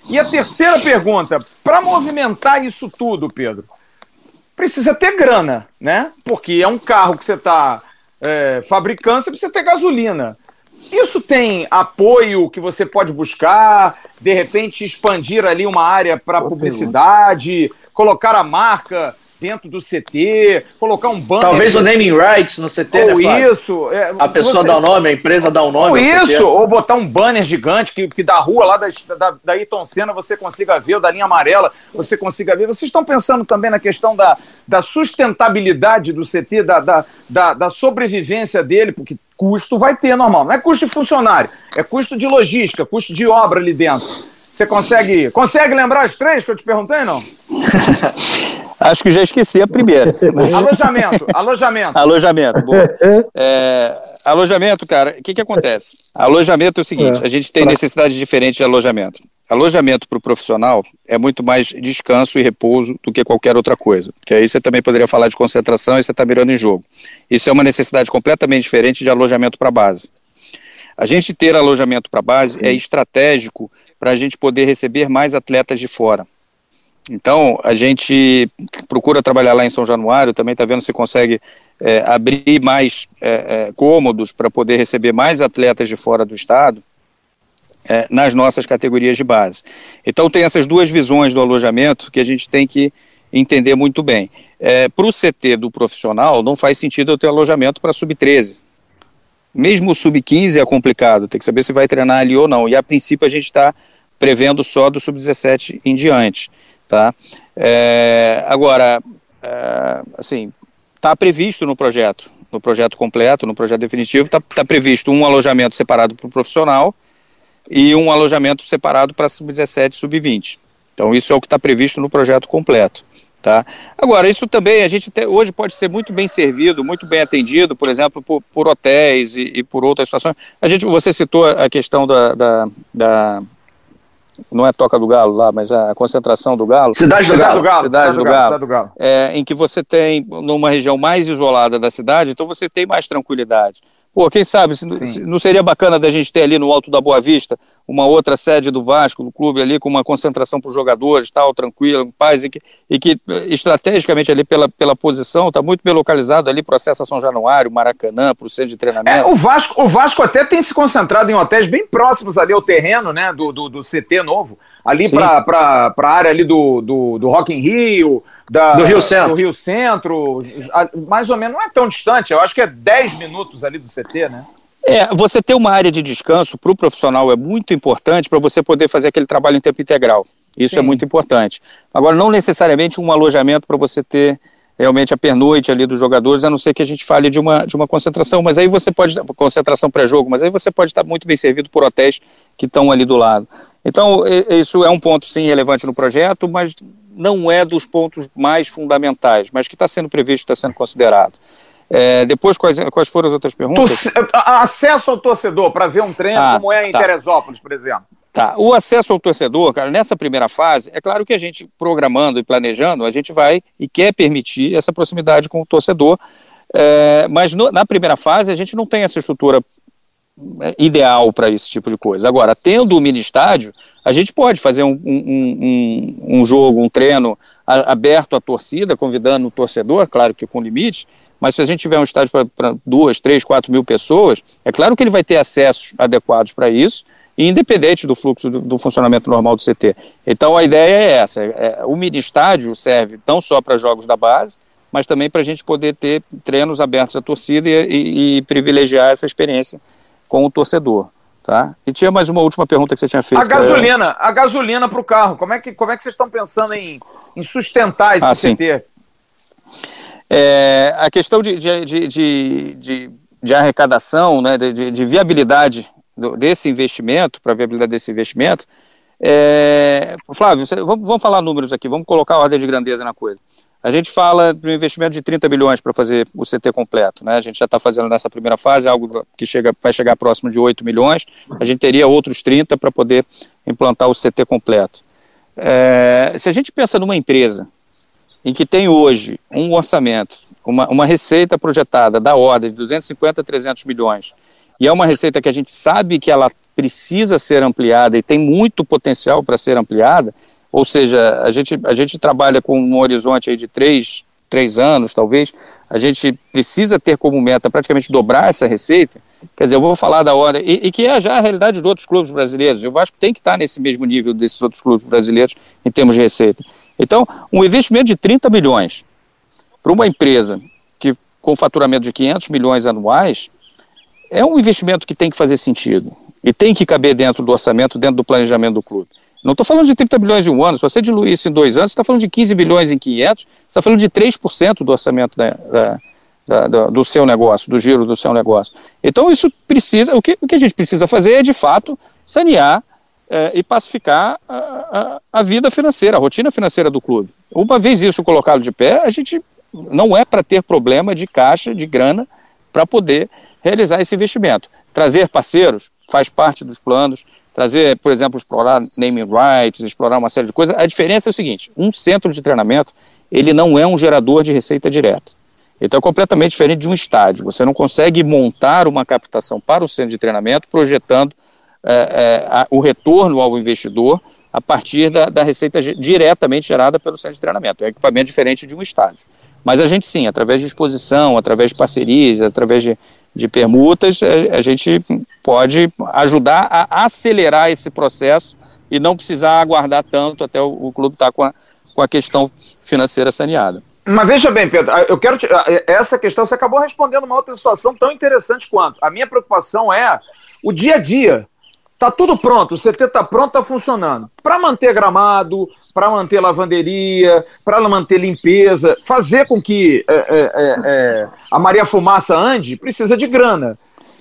E a terceira pergunta, para movimentar isso tudo, Pedro, precisa ter grana, né? Porque é um carro que você está é, fabricando, você precisa ter gasolina. Isso tem apoio que você pode buscar, de repente expandir ali uma área para publicidade, colocar a marca dentro do CT, colocar um banner. Talvez o naming rights no CT, ou né, isso. É, a pessoa você... dá o nome, a empresa dá o nome. Ou isso, ou botar um banner gigante que, que da rua lá da, da, da Ayrton Senna você consiga ver, ou da linha amarela você consiga ver. Vocês estão pensando também na questão da, da sustentabilidade do CT, da, da, da, da sobrevivência dele, porque custo vai ter normal. Não é custo de funcionário, é custo de logística, custo de obra ali dentro. Você consegue, consegue lembrar as três que eu te perguntei, não? Acho que já esqueci a primeira. Mas... Alojamento, alojamento. Alojamento, boa. É, alojamento, cara, o que, que acontece? Alojamento é o seguinte: é. a gente tem necessidades diferentes de alojamento. Alojamento para o profissional é muito mais descanso e repouso do que qualquer outra coisa. Que aí você também poderia falar de concentração e você está mirando em jogo. Isso é uma necessidade completamente diferente de alojamento para base. A gente ter alojamento para base Sim. é estratégico para a gente poder receber mais atletas de fora. Então, a gente procura trabalhar lá em São Januário, também está vendo se consegue é, abrir mais é, é, cômodos para poder receber mais atletas de fora do estado é, nas nossas categorias de base. Então, tem essas duas visões do alojamento que a gente tem que entender muito bem. É, para o CT do profissional, não faz sentido eu ter alojamento para sub-13. Mesmo o sub-15 é complicado, tem que saber se vai treinar ali ou não. E a princípio a gente está prevendo só do sub-17 em diante. Tá? É, agora, é, assim, está previsto no projeto, no projeto completo, no projeto definitivo, está tá previsto um alojamento separado para o profissional e um alojamento separado para sub-17 e sub-20. Então, isso é o que está previsto no projeto completo. Tá? Agora, isso também a gente te, hoje pode ser muito bem servido, muito bem atendido, por exemplo, por, por hotéis e, e, por outras situações. A gente, você citou a questão da, da, da não é Toca do Galo lá, mas a concentração do Galo. Cidade do Galo. Cidade, cidade do, Galo. Cidade do Galo. É, em que você tem, numa região mais isolada da cidade, então você tem mais tranquilidade. Pô, quem sabe, se, se, não seria bacana da gente ter ali no Alto da Boa Vista uma outra sede do Vasco, do clube ali, com uma concentração para os jogadores, tal, tranquilo, em paz, e que, e que estrategicamente ali pela, pela posição, está muito bem localizado ali, processo a São Januário, Maracanã, para o centro de treinamento. É, o, Vasco, o Vasco até tem se concentrado em hotéis bem próximos ali ao terreno, né, do, do, do CT novo ali para a área ali do, do, do Rock in Rio, da, do Rio Centro. Do Rio Centro, mais ou menos, não é tão distante, eu acho que é 10 minutos ali do CT, né? É, você ter uma área de descanso para o profissional é muito importante para você poder fazer aquele trabalho em tempo integral. Isso é Sim. é muito importante. Agora, não necessariamente um alojamento para você ter realmente a pernoite ali dos jogadores, a não ser que a gente fale de uma, de uma concentração, mas aí você pode, concentração pré-jogo, mas aí você pode estar muito bem servido por hotéis que estão ali do lado. Então, isso é um ponto, sim, relevante no projeto, mas não é dos pontos mais fundamentais, mas que está sendo previsto, está sendo considerado. É, depois, quais, quais foram as outras perguntas? acesso ao torcedor para ver um treino, ah, como é em tá. Teresópolis, por exemplo. Tá. O acesso ao torcedor, cara, nessa primeira fase, é claro que a gente, programando e planejando, a gente vai e quer permitir essa proximidade com o torcedor, é, mas no, na primeira fase a gente não tem essa estrutura é, ideal para esse tipo de coisa. Agora, tendo o mini estádio, a gente pode fazer um, um, um, um jogo, um treino a, aberto à torcida, convidando o torcedor, claro que com limite, mas se a gente tiver um estádio para duas, três, quatro mil pessoas, é claro que ele vai ter acessos adequados para isso, independente do fluxo do, do, funcionamento normal do CT. Então a ideia é essa: é, o mini estádio serve não só para jogos da base, mas também para a gente poder ter treinos abertos à torcida e, e, e privilegiar essa experiência com o torcedor. Tá? E tinha mais uma última pergunta que você tinha feito. A gasolina, a gasolina para o carro. Como é que como é que vocês estão pensando em, em sustentar esse ah, CT? É, a questão de, de, de, de, de arrecadação, né, de, de viabilidade do, desse investimento, para a viabilidade desse investimento, é, Flávio, você, vamos, vamos, falar números aqui, vamos colocar a ordem de grandeza na coisa. A gente fala de um investimento de 30 bilhões para fazer o CT completo, né? A gente já está fazendo nessa primeira fase algo que chega, vai chegar próximo de 8 milhões. A gente teria outros 30 para poder implantar o CT completo. É, se a gente pensa numa empresa em que tem hoje um orçamento, uma, uma receita projetada da ordem de 250 a 300 milhões, e é uma receita que a gente sabe que ela precisa ser ampliada e tem muito potencial para ser ampliada, ou seja, a gente, a gente trabalha com um horizonte aí de três, três anos, talvez, a gente precisa ter como meta praticamente dobrar essa receita, quer dizer, eu vou falar da ordem, e, e que é já a realidade de outros clubes brasileiros, eu acho que tem que estar nesse mesmo nível desses outros clubes brasileiros em termos de receita. Então, um investimento de 30 milhões para uma empresa que com faturamento de 500 milhões anuais, é um investimento que tem que fazer sentido e tem que caber dentro do orçamento, dentro do planejamento do clube. Não estou falando de 30 bilhões em um ano, se você diluir isso em dois anos, você está falando de 15 bilhões em 500, você está falando de 3% do orçamento da, da, da, do seu negócio, do giro do seu negócio. Então isso precisa, o que, o que a gente precisa fazer é de fato sanear é, e pacificar a, a, a, vida financeira, a rotina financeira do clube. Uma vez isso colocado de pé, a gente não é para ter problema de caixa, de grana, para poder realizar esse investimento. Trazer parceiros faz parte dos planos, trazer, por exemplo, explorar naming rights, explorar uma série de coisas. A diferença é o seguinte: um centro de treinamento ele não é um gerador de receita direta. Então é completamente diferente de um estádio. Você não consegue montar uma captação para o centro de treinamento projetando é, é, a, o retorno ao investidor a partir da, da receita diretamente gerada pelo centro de treinamento. É um equipamento diferente de um estádio. Mas a gente sim, através de exposição, através de parcerias, através de, de permutas, a, é, a gente pode ajudar a acelerar esse processo e não precisar aguardar tanto até o, o clube estar tá com, a, com a questão financeira saneada. Mas veja bem, Pedro, eu quero te, essa questão você acabou respondendo uma outra situação tão interessante quanto. A minha preocupação é o dia a dia. Tá tudo pronto, o CT está pronto, está funcionando. Para manter gramado, para manter lavanderia, para manter limpeza, fazer com que é, é, é, é, a Maria Fumaça ande, precisa de grana.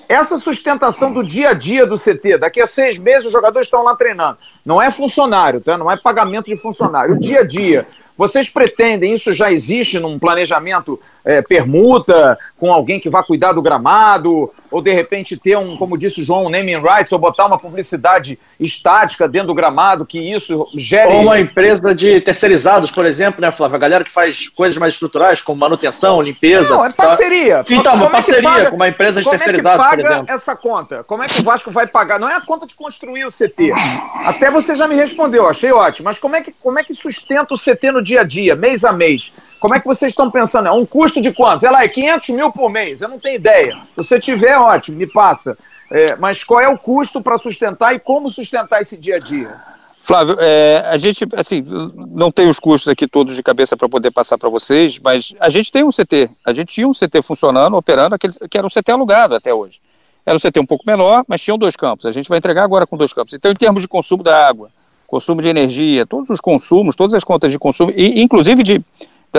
Essa sustentação do dia a dia do CT, daqui a seis meses os jogadores estão lá treinando. Não é funcionário, tá? não é pagamento de funcionário. O dia a dia, vocês pretendem, isso já existe num planejamento é, permuta com alguém que vá cuidar do gramado, ou de repente ter um, como disse o João, um naming rights, ou botar uma publicidade estática dentro do gramado, que isso gere. Ou uma empresa de terceirizados, por exemplo, né, Flávio? A galera que faz coisas mais estruturais, como manutenção, limpeza. Não, é parceria. Então, uma é parceria é com uma empresa de terceirizados, é que paga por exemplo. essa conta? Como é que o Vasco vai pagar? Não é a conta de construir o CT. Até você já me respondeu, achei ótimo. Mas como é que, como é que sustenta o CT no dia a dia, mês a mês? Como é que vocês estão pensando? É um custo de quanto? Sei lá, é 500 mil por mês. Eu não tenho ideia. Se você tiver, ótimo, me passa. É, mas qual é o custo para sustentar e como sustentar esse dia a dia? Flávio, é, a gente, assim, não tem os custos aqui todos de cabeça para poder passar para vocês, mas a gente tem um CT. A gente tinha um CT funcionando, operando, aquele, que era um CT alugado até hoje. Era um CT um pouco menor, mas tinham dois campos. A gente vai entregar agora com dois campos. Então, em termos de consumo da água, consumo de energia, todos os consumos, todas as contas de consumo, e inclusive de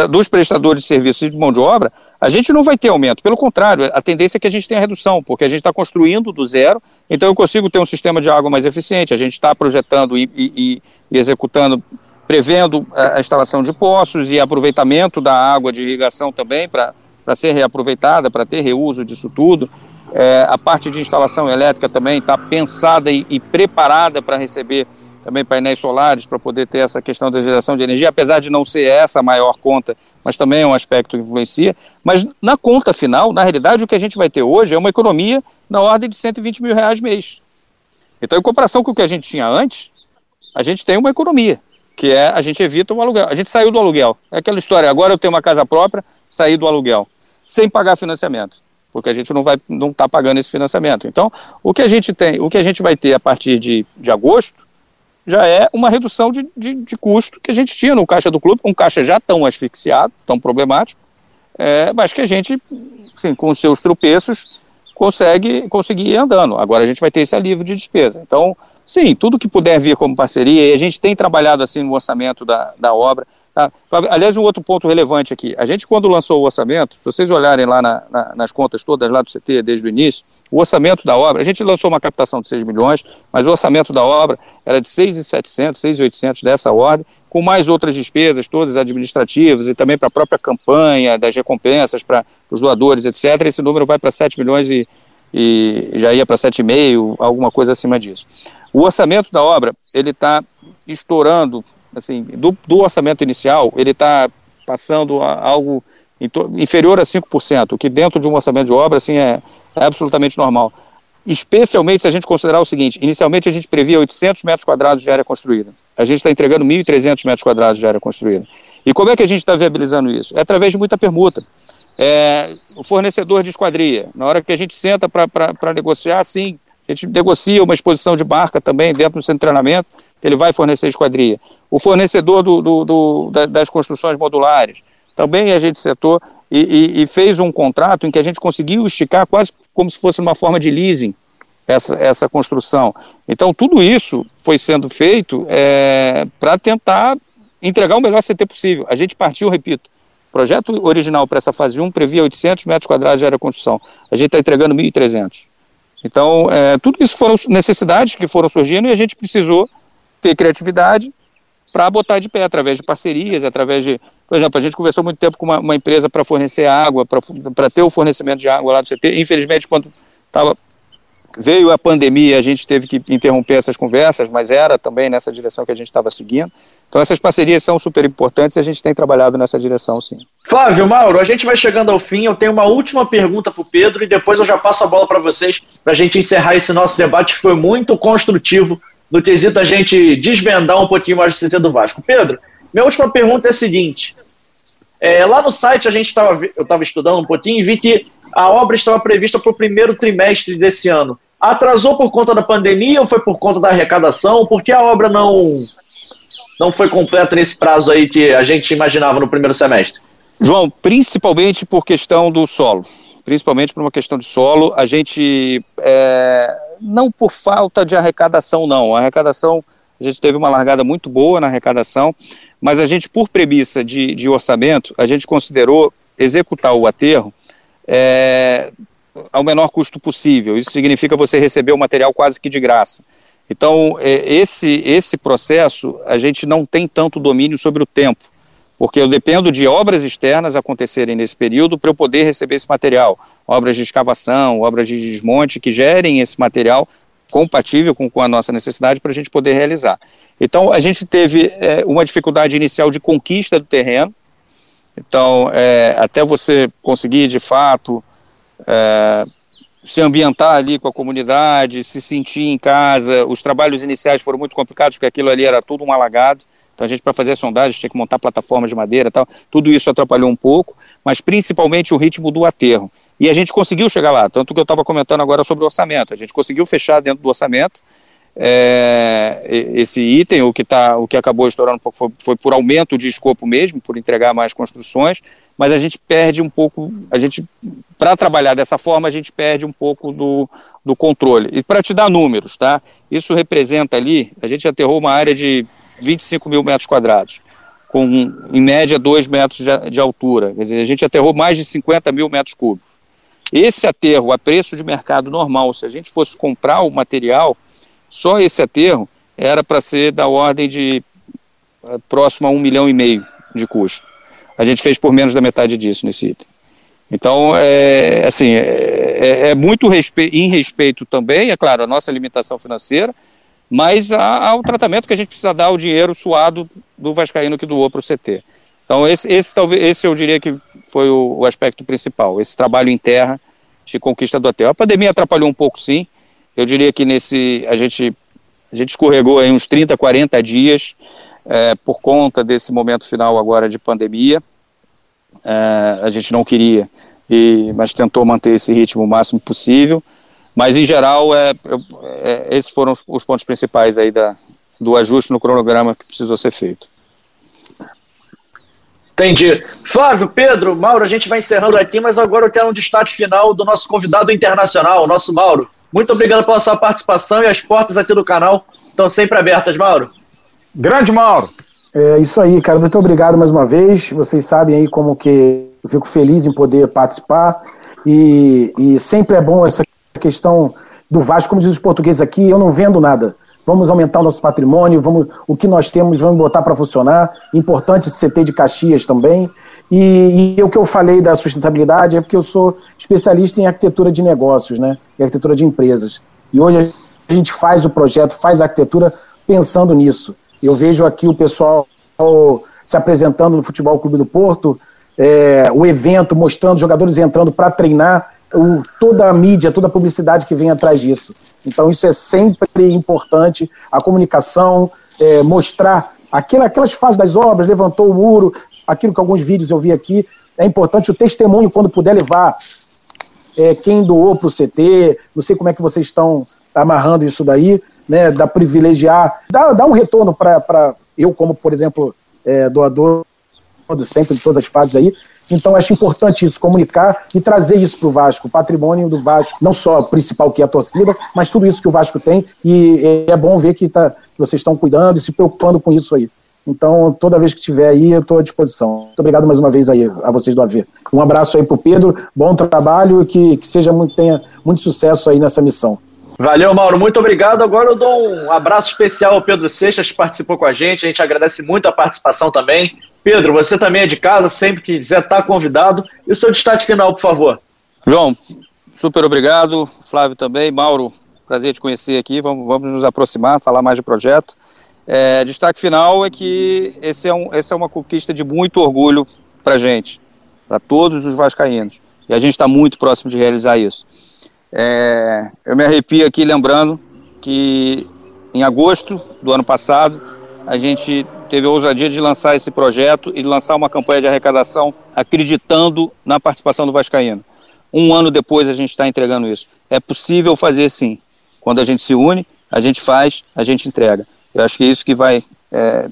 dos prestadores de serviços de mão de obra, a gente não vai ter aumento. Pelo contrário, a tendência é que a gente tenha redução, porque a gente está construindo do zero, então eu consigo ter um sistema de água mais eficiente. A gente está projetando e, e, e, executando, prevendo a, a, instalação de poços e aproveitamento da água de irrigação também para ser reaproveitada, para ter reuso disso tudo. É, a parte de instalação elétrica também está pensada e, e preparada para receber também painéis solares para poder ter essa questão da geração de energia, apesar de não ser essa a maior conta, mas também é um aspecto que influencia. Mas na conta final, na realidade, o que a gente vai ter hoje é uma economia na ordem de 120 mil reais mês. Então, em comparação com o que a gente tinha antes, a gente tem uma economia, que é a gente evita o aluguel. A gente saiu do aluguel. É aquela história, agora eu tenho uma casa própria, saí do aluguel, sem pagar financiamento porque a gente não vai não está pagando esse financiamento. Então, o que a gente tem, o que a gente vai ter a partir de, de agosto já é uma redução de, de, de, custo que a gente tinha no caixa do clube, um caixa já tão asfixiado, tão problemático, é, mas que a gente, sim, com os seus tropeços, consegue conseguir ir andando. Agora a gente vai ter esse alívio de despesa. Então, sim, tudo que puder vir como parceria, e a gente tem trabalhado assim no orçamento da, da obra, Tá? Aliás, um outro ponto relevante aqui. A gente, quando lançou o orçamento, se vocês olharem lá na, na, nas contas todas lá do CT desde o início, o orçamento da obra, a gente lançou uma captação de 6 milhões, mas o orçamento da obra era de 6,700, 6,800 dessa ordem, com mais outras despesas, todas administrativas, e também para a própria campanha das recompensas para os doadores, etc. Esse número vai para 7 milhões e, e já ia para 7,5, alguma coisa acima disso. O orçamento da obra, ele está estourando assim, do, do orçamento inicial, ele está passando a algo inferior a 5%, o que dentro de um orçamento de obra assim, é, é absolutamente normal. Especialmente se a gente considerar o seguinte: inicialmente a gente previa 800 metros quadrados de área construída. A gente está entregando 1.300 metros quadrados de área construída. E como é que a gente está viabilizando isso? É através de muita permuta. É, o fornecedor de esquadria, na hora que a gente senta para negociar, sim, a gente negocia uma exposição de marca também dentro do centro de treinamento, ele vai fornecer esquadria o fornecedor do, do, do, das construções modulares. Também a gente setou e, e, e, fez um contrato em que a gente conseguiu esticar quase como se fosse uma forma de leasing essa, essa construção. Então, tudo isso foi sendo feito é, para tentar entregar o melhor CT possível. A gente partiu, repito, o projeto original para essa fase 1 previa 800 metros quadrados de área de construção. A gente está entregando 1.300. Então, é, tudo isso foram necessidades que foram surgindo e a gente precisou ter criatividade para botar de pé, através de parcerias, através de. Por exemplo, a gente conversou muito tempo com uma, uma empresa para fornecer água, para ter o fornecimento de água lá do CT. Infelizmente, quando tava, veio a pandemia, a gente teve que interromper essas conversas, mas era também nessa direção que a gente estava seguindo. Então, essas parcerias são super importantes e a gente tem trabalhado nessa direção, sim. Flávio, Mauro, a gente vai chegando ao fim. Eu tenho uma última pergunta para o Pedro e depois eu já passo a bola para vocês para a gente encerrar esse nosso debate que foi muito construtivo no quesito a gente desvendar um pouquinho mais do CT do Vasco. Pedro, minha última pergunta é a seguinte. É, lá no site a gente estava, eu estava estudando um pouquinho e vi que a obra estava prevista para o primeiro trimestre desse ano. Atrasou por conta da pandemia ou foi por conta da arrecadação? Por que a obra não, não foi completa nesse prazo aí que a gente imaginava no primeiro semestre? João, principalmente por questão do solo. Principalmente por uma questão de solo. A gente é, não por falta de arrecadação, não. A arrecadação, a gente teve uma largada muito boa na arrecadação, mas a gente, por premissa de, de orçamento, a gente considerou executar o aterro é, ao menor custo possível. Isso significa você receber o material quase que de graça. Então, é, esse, esse processo, a gente não tem tanto domínio sobre o tempo, porque eu dependo de obras externas acontecerem nesse período para eu poder receber esse material obras de escavação, obras de desmonte que gerem esse material compatível com, com a nossa necessidade para a gente poder realizar. Então, a gente teve é, uma dificuldade inicial de conquista do terreno. Então, é, até você conseguir, de fato, é, se ambientar ali com a comunidade, se sentir em casa. Os trabalhos iniciais foram muito complicados, porque aquilo ali era tudo um alagado. Então, a gente, para fazer a sondagem, tinha que montar plataformas de madeira tal. Tudo isso atrapalhou um pouco, mas principalmente o ritmo do aterro. E a gente conseguiu chegar lá, tanto que eu estava comentando agora sobre o orçamento. A gente conseguiu fechar dentro do orçamento é, esse item, o que, tá, o que acabou estourando um pouco foi, foi, por aumento de escopo mesmo, por entregar mais construções, mas a gente perde um pouco, a gente, para trabalhar dessa forma, a gente perde um pouco do, do controle. E para te dar números, tá? Isso representa ali, a gente aterrou uma área de 25 mil metros quadrados, com em média 2 metros de, de altura. Quer dizer, a gente aterrou mais de 50 mil metros cúbicos. Esse aterro a preço de mercado normal, se a gente fosse comprar o material, só esse aterro era para ser da ordem de uh, próximo a um milhão e meio de custo. A gente fez por menos da metade disso nesse item. Então, é, assim, é, é, é muito respe em respeito também, é claro, a nossa limitação financeira, mas ao tratamento que a gente precisa dar ao dinheiro suado do Vascaíno que doou para o CT. Então, esse, esse, talvez, esse eu diria que foi o, o, aspecto principal, esse trabalho em terra de conquista do hotel. A pandemia atrapalhou um pouco, sim. Eu diria que nesse a gente, a gente escorregou aí uns 30, 40 dias é, por conta desse momento final agora de pandemia. É, a gente não queria, e, mas tentou manter esse ritmo o máximo possível. Mas, em geral, é, é esses foram os, os pontos principais aí da, do ajuste no cronograma que precisou ser feito. Entendi. Flávio, Pedro, Mauro, a gente vai encerrando aqui, mas agora eu quero um destaque final do nosso convidado internacional, o nosso Mauro. Muito obrigado pela sua participação e as portas aqui do canal estão sempre abertas, Mauro. Grande Mauro. É isso aí, cara. Muito obrigado mais uma vez. Vocês sabem aí como que eu fico feliz em poder participar. E, e sempre é bom essa questão do Vasco, como diz os portugueses aqui, eu não vendo nada. Vamos aumentar o nosso patrimônio, vamos, o que nós temos, vamos botar para funcionar. Importante esse CT de Caxias também. E, e, o que eu falei da sustentabilidade é porque eu sou especialista em arquitetura de negócios, né? Em arquitetura de empresas. E hoje a gente faz o projeto, faz a arquitetura pensando nisso. Eu vejo aqui o pessoal se apresentando no Futebol Clube do Porto, é, o evento mostrando jogadores entrando para treinar, o, toda a mídia, toda a publicidade que vem atrás disso. Então isso é sempre importante, a comunicação, é, mostrar aquela, aquelas fases das obras, levantou o muro, aquilo que alguns vídeos eu vi aqui, é importante o testemunho quando puder levar é, quem doou para o CT, não sei como é que vocês estão amarrando isso daí, né, da privilegiar, dá, dá um retorno para eu, como, por exemplo, é, doador sempre de todas as fases aí. Então, acho importante isso, comunicar e trazer isso para o Vasco, o patrimônio do Vasco, não só o principal que é a torcida, mas tudo isso que o Vasco tem. E é bom ver que, tá, que vocês estão cuidando e se preocupando com isso aí. Então, toda vez que tiver aí, eu estou à disposição. Muito obrigado mais uma vez aí a vocês do AV. Um abraço aí para o Pedro, bom trabalho e que, que seja tenha muito sucesso aí nessa missão. Valeu, Mauro. Muito obrigado. Agora eu dou um abraço especial ao Pedro Seixas, que participou com a gente. A gente agradece muito a participação também. Pedro, você também é de casa, sempre que quiser estar tá convidado. E o seu destaque final, por favor. João, super obrigado. Flávio também. Mauro, prazer te conhecer aqui. Vamos, vamos nos aproximar, falar mais do projeto. É, destaque final é que esse é um, essa é uma conquista de muito orgulho para gente, para todos os vascaínos. E a gente está muito próximo de realizar isso. É, eu me arrepio aqui lembrando que em agosto do ano passado a gente teve a ousadia de lançar esse projeto e de lançar uma campanha de arrecadação acreditando na participação do Vascaíno. Um ano depois a gente está entregando isso. É possível fazer sim. Quando a gente se une, a gente faz, a gente entrega. Eu acho que é isso que vai. É,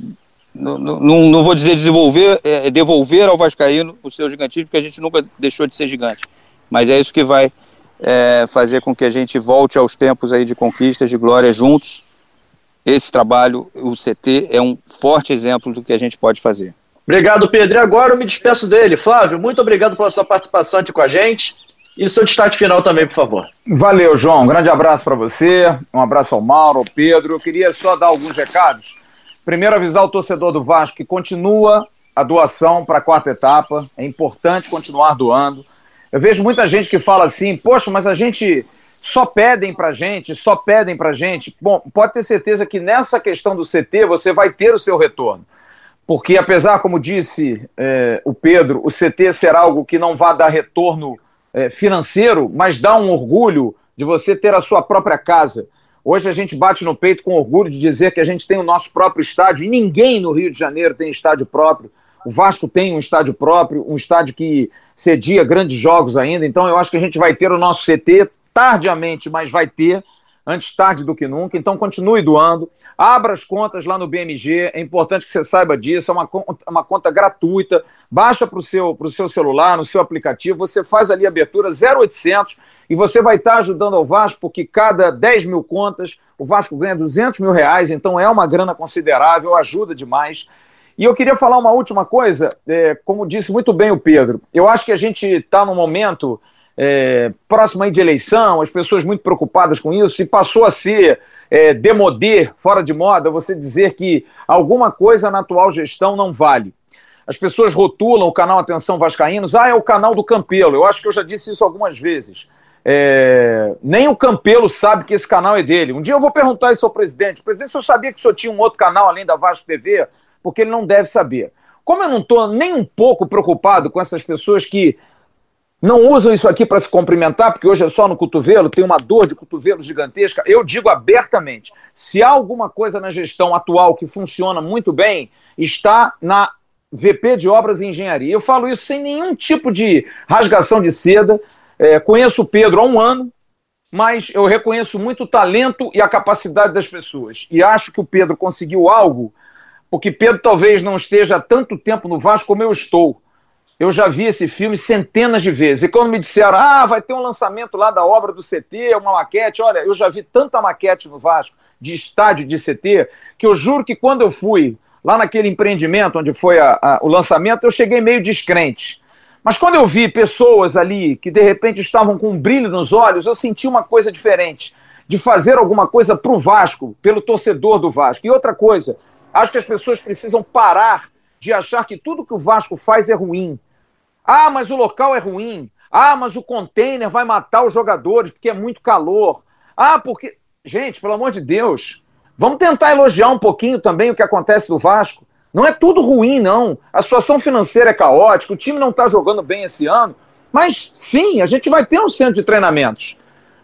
não, não, não, vou dizer desenvolver, é, é, devolver ao Vascaíno o seu gigantismo, porque a gente nunca deixou de ser gigante. Mas é isso que vai é, fazer com que a gente volte aos tempos aí de conquistas, de glória juntos. Esse trabalho, o CT, é um forte exemplo do que a gente pode fazer. Obrigado, Pedro. E agora eu me despeço dele. Flávio, muito obrigado pela sua participação aqui com a gente. E seu destaque final também, por favor. Valeu, João. Um grande abraço para você. Um abraço ao Mauro, ao Pedro. Eu queria só dar alguns recados. Primeiro, avisar o torcedor do Vasco que continua a doação para a quarta etapa. É importante continuar doando. Eu vejo muita gente que fala assim, poxa, mas a gente só pedem para gente, só pedem para gente. Bom, pode ter certeza que nessa questão do CT você vai ter o seu retorno. Porque apesar, como disse é, o Pedro, o CT será algo que não vai dar retorno é, financeiro, mas dá um orgulho de você ter a sua própria casa. Hoje a gente bate no peito com orgulho de dizer que a gente tem o nosso próprio estádio e ninguém no Rio de Janeiro tem estádio próprio. O Vasco tem um estádio próprio, um estádio que cedia grandes jogos ainda. Então eu acho que a gente vai ter o nosso CT tardiamente, mas vai ter, antes tarde do que nunca. Então continue doando. Abra as contas lá no BMG, é importante que você saiba disso, é uma, uma conta gratuita. Baixa para o seu, seu celular, no seu aplicativo, você faz ali a abertura 0800 e você vai estar tá ajudando ao Vasco, porque cada 10 mil contas o Vasco ganha 200 mil reais, então é uma grana considerável, ajuda demais. E eu queria falar uma última coisa, é, como disse muito bem o Pedro, eu acho que a gente está num momento é, próximo aí de eleição, as pessoas muito preocupadas com isso, e passou a ser é, demodê, fora de moda, você dizer que alguma coisa na atual gestão não vale. As pessoas rotulam o canal Atenção Vascaínos, ah, é o canal do Campelo. Eu acho que eu já disse isso algumas vezes. É, nem o Campelo sabe que esse canal é dele. Um dia eu vou perguntar isso ao presidente. Presidente, se eu sabia que o senhor tinha um outro canal além da Vasco TV, porque ele não deve saber. Como eu não estou nem um pouco preocupado com essas pessoas que não usam isso aqui para se cumprimentar, porque hoje é só no cotovelo, tem uma dor de cotovelo gigantesca. Eu digo abertamente: se há alguma coisa na gestão atual que funciona muito bem, está na VP de Obras e Engenharia. Eu falo isso sem nenhum tipo de rasgação de seda. É, conheço o Pedro há um ano, mas eu reconheço muito o talento e a capacidade das pessoas. E acho que o Pedro conseguiu algo porque Pedro talvez não esteja há tanto tempo no Vasco como eu estou. Eu já vi esse filme centenas de vezes. E quando me disseram, ah, vai ter um lançamento lá da obra do CT, uma maquete, olha, eu já vi tanta maquete no Vasco, de estádio de CT, que eu juro que quando eu fui lá naquele empreendimento onde foi a, a, o lançamento, eu cheguei meio descrente. Mas quando eu vi pessoas ali que de repente estavam com um brilho nos olhos, eu senti uma coisa diferente, de fazer alguma coisa para o Vasco, pelo torcedor do Vasco. E outra coisa, acho que as pessoas precisam parar de achar que tudo que o Vasco faz é ruim. Ah, mas o local é ruim. Ah, mas o container vai matar os jogadores porque é muito calor. Ah, porque. Gente, pelo amor de Deus, vamos tentar elogiar um pouquinho também o que acontece no Vasco. Não é tudo ruim, não. A situação financeira é caótica, o time não está jogando bem esse ano. Mas sim, a gente vai ter um centro de treinamentos.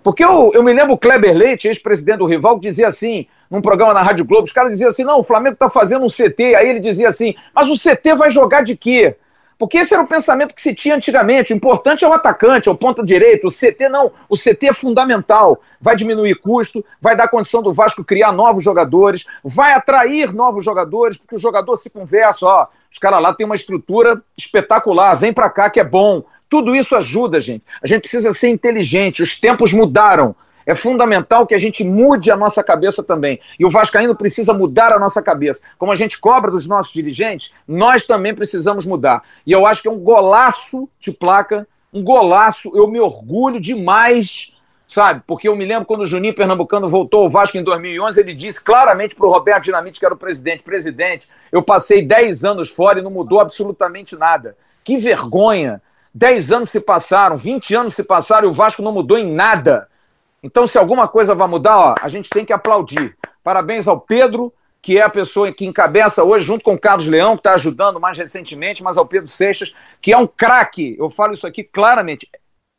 Porque eu, eu me lembro o Kleber Leite, ex-presidente do rival, que dizia assim, num programa na Rádio Globo, os caras diziam assim: não, o Flamengo está fazendo um CT. Aí ele dizia assim: mas o CT vai jogar de quê? Porque esse era o pensamento que se tinha antigamente. O importante é o atacante, é o ponta direito. O CT não. O CT é fundamental. Vai diminuir custo, vai dar condição do Vasco criar novos jogadores, vai atrair novos jogadores, porque o jogador se conversa, ó, os caras lá têm uma estrutura espetacular, vem para cá que é bom. Tudo isso ajuda, gente. A gente precisa ser inteligente. Os tempos mudaram. É fundamental que a gente mude a nossa cabeça também. E o Vascaíno precisa mudar a nossa cabeça. Como a gente cobra dos nossos dirigentes, nós também precisamos mudar. E eu acho que é um golaço de placa, um golaço. Eu me orgulho demais, sabe? Porque eu me lembro quando o Juninho Pernambucano voltou ao Vasco em 2011, ele disse claramente para o Roberto Dinamite, que era o presidente: presidente, eu passei 10 anos fora e não mudou absolutamente nada. Que vergonha! 10 anos se passaram, 20 anos se passaram e o Vasco não mudou em nada. Então, se alguma coisa vai mudar, ó, a gente tem que aplaudir. Parabéns ao Pedro, que é a pessoa que encabeça hoje, junto com o Carlos Leão, que está ajudando mais recentemente, mas ao Pedro Seixas, que é um craque. Eu falo isso aqui claramente.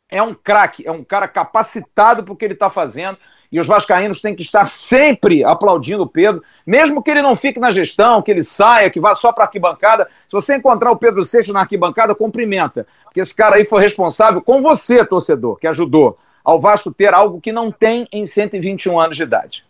É um craque, é um cara capacitado para o que ele está fazendo. E os vascaínos têm que estar sempre aplaudindo o Pedro, mesmo que ele não fique na gestão, que ele saia, que vá só para a arquibancada. Se você encontrar o Pedro Seixas na arquibancada, cumprimenta. Porque esse cara aí foi responsável com você, torcedor, que ajudou ao Vasco ter algo que não tem em 121 anos de idade.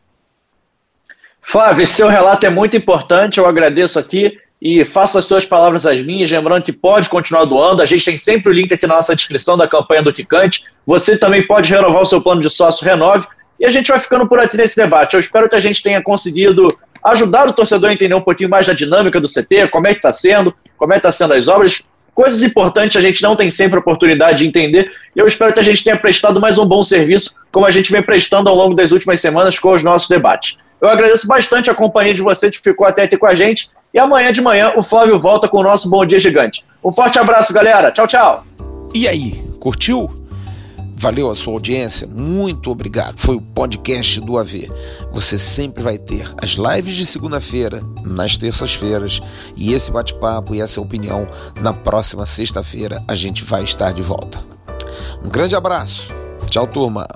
Flávio, seu relato é muito importante, eu agradeço aqui e faço as suas palavras as minhas, lembrando que pode continuar doando, a gente tem sempre o link aqui na nossa descrição da campanha do Quicante, você também pode renovar o seu plano de sócio Renove, e a gente vai ficando por aqui nesse debate. Eu espero que a gente tenha conseguido ajudar o torcedor a entender um pouquinho mais da dinâmica do CT, como é que está sendo, como é que está sendo as obras, coisas importantes a gente não tem sempre a oportunidade de entender. Eu espero que a gente tenha prestado mais um bom serviço, como a gente vem prestando ao longo das últimas semanas com os nossos debates. Eu agradeço bastante a companhia de você que ficou até aqui com a gente. E amanhã de manhã o Flávio volta com o nosso Bom Dia Gigante. Um forte abraço, galera. Tchau, tchau. E aí, curtiu? Valeu a sua audiência, muito obrigado. Foi o podcast do AV. Você sempre vai ter as lives de segunda-feira, nas terças-feiras, e esse bate-papo e essa opinião na próxima sexta-feira a gente vai estar de volta. Um grande abraço. Tchau, turma.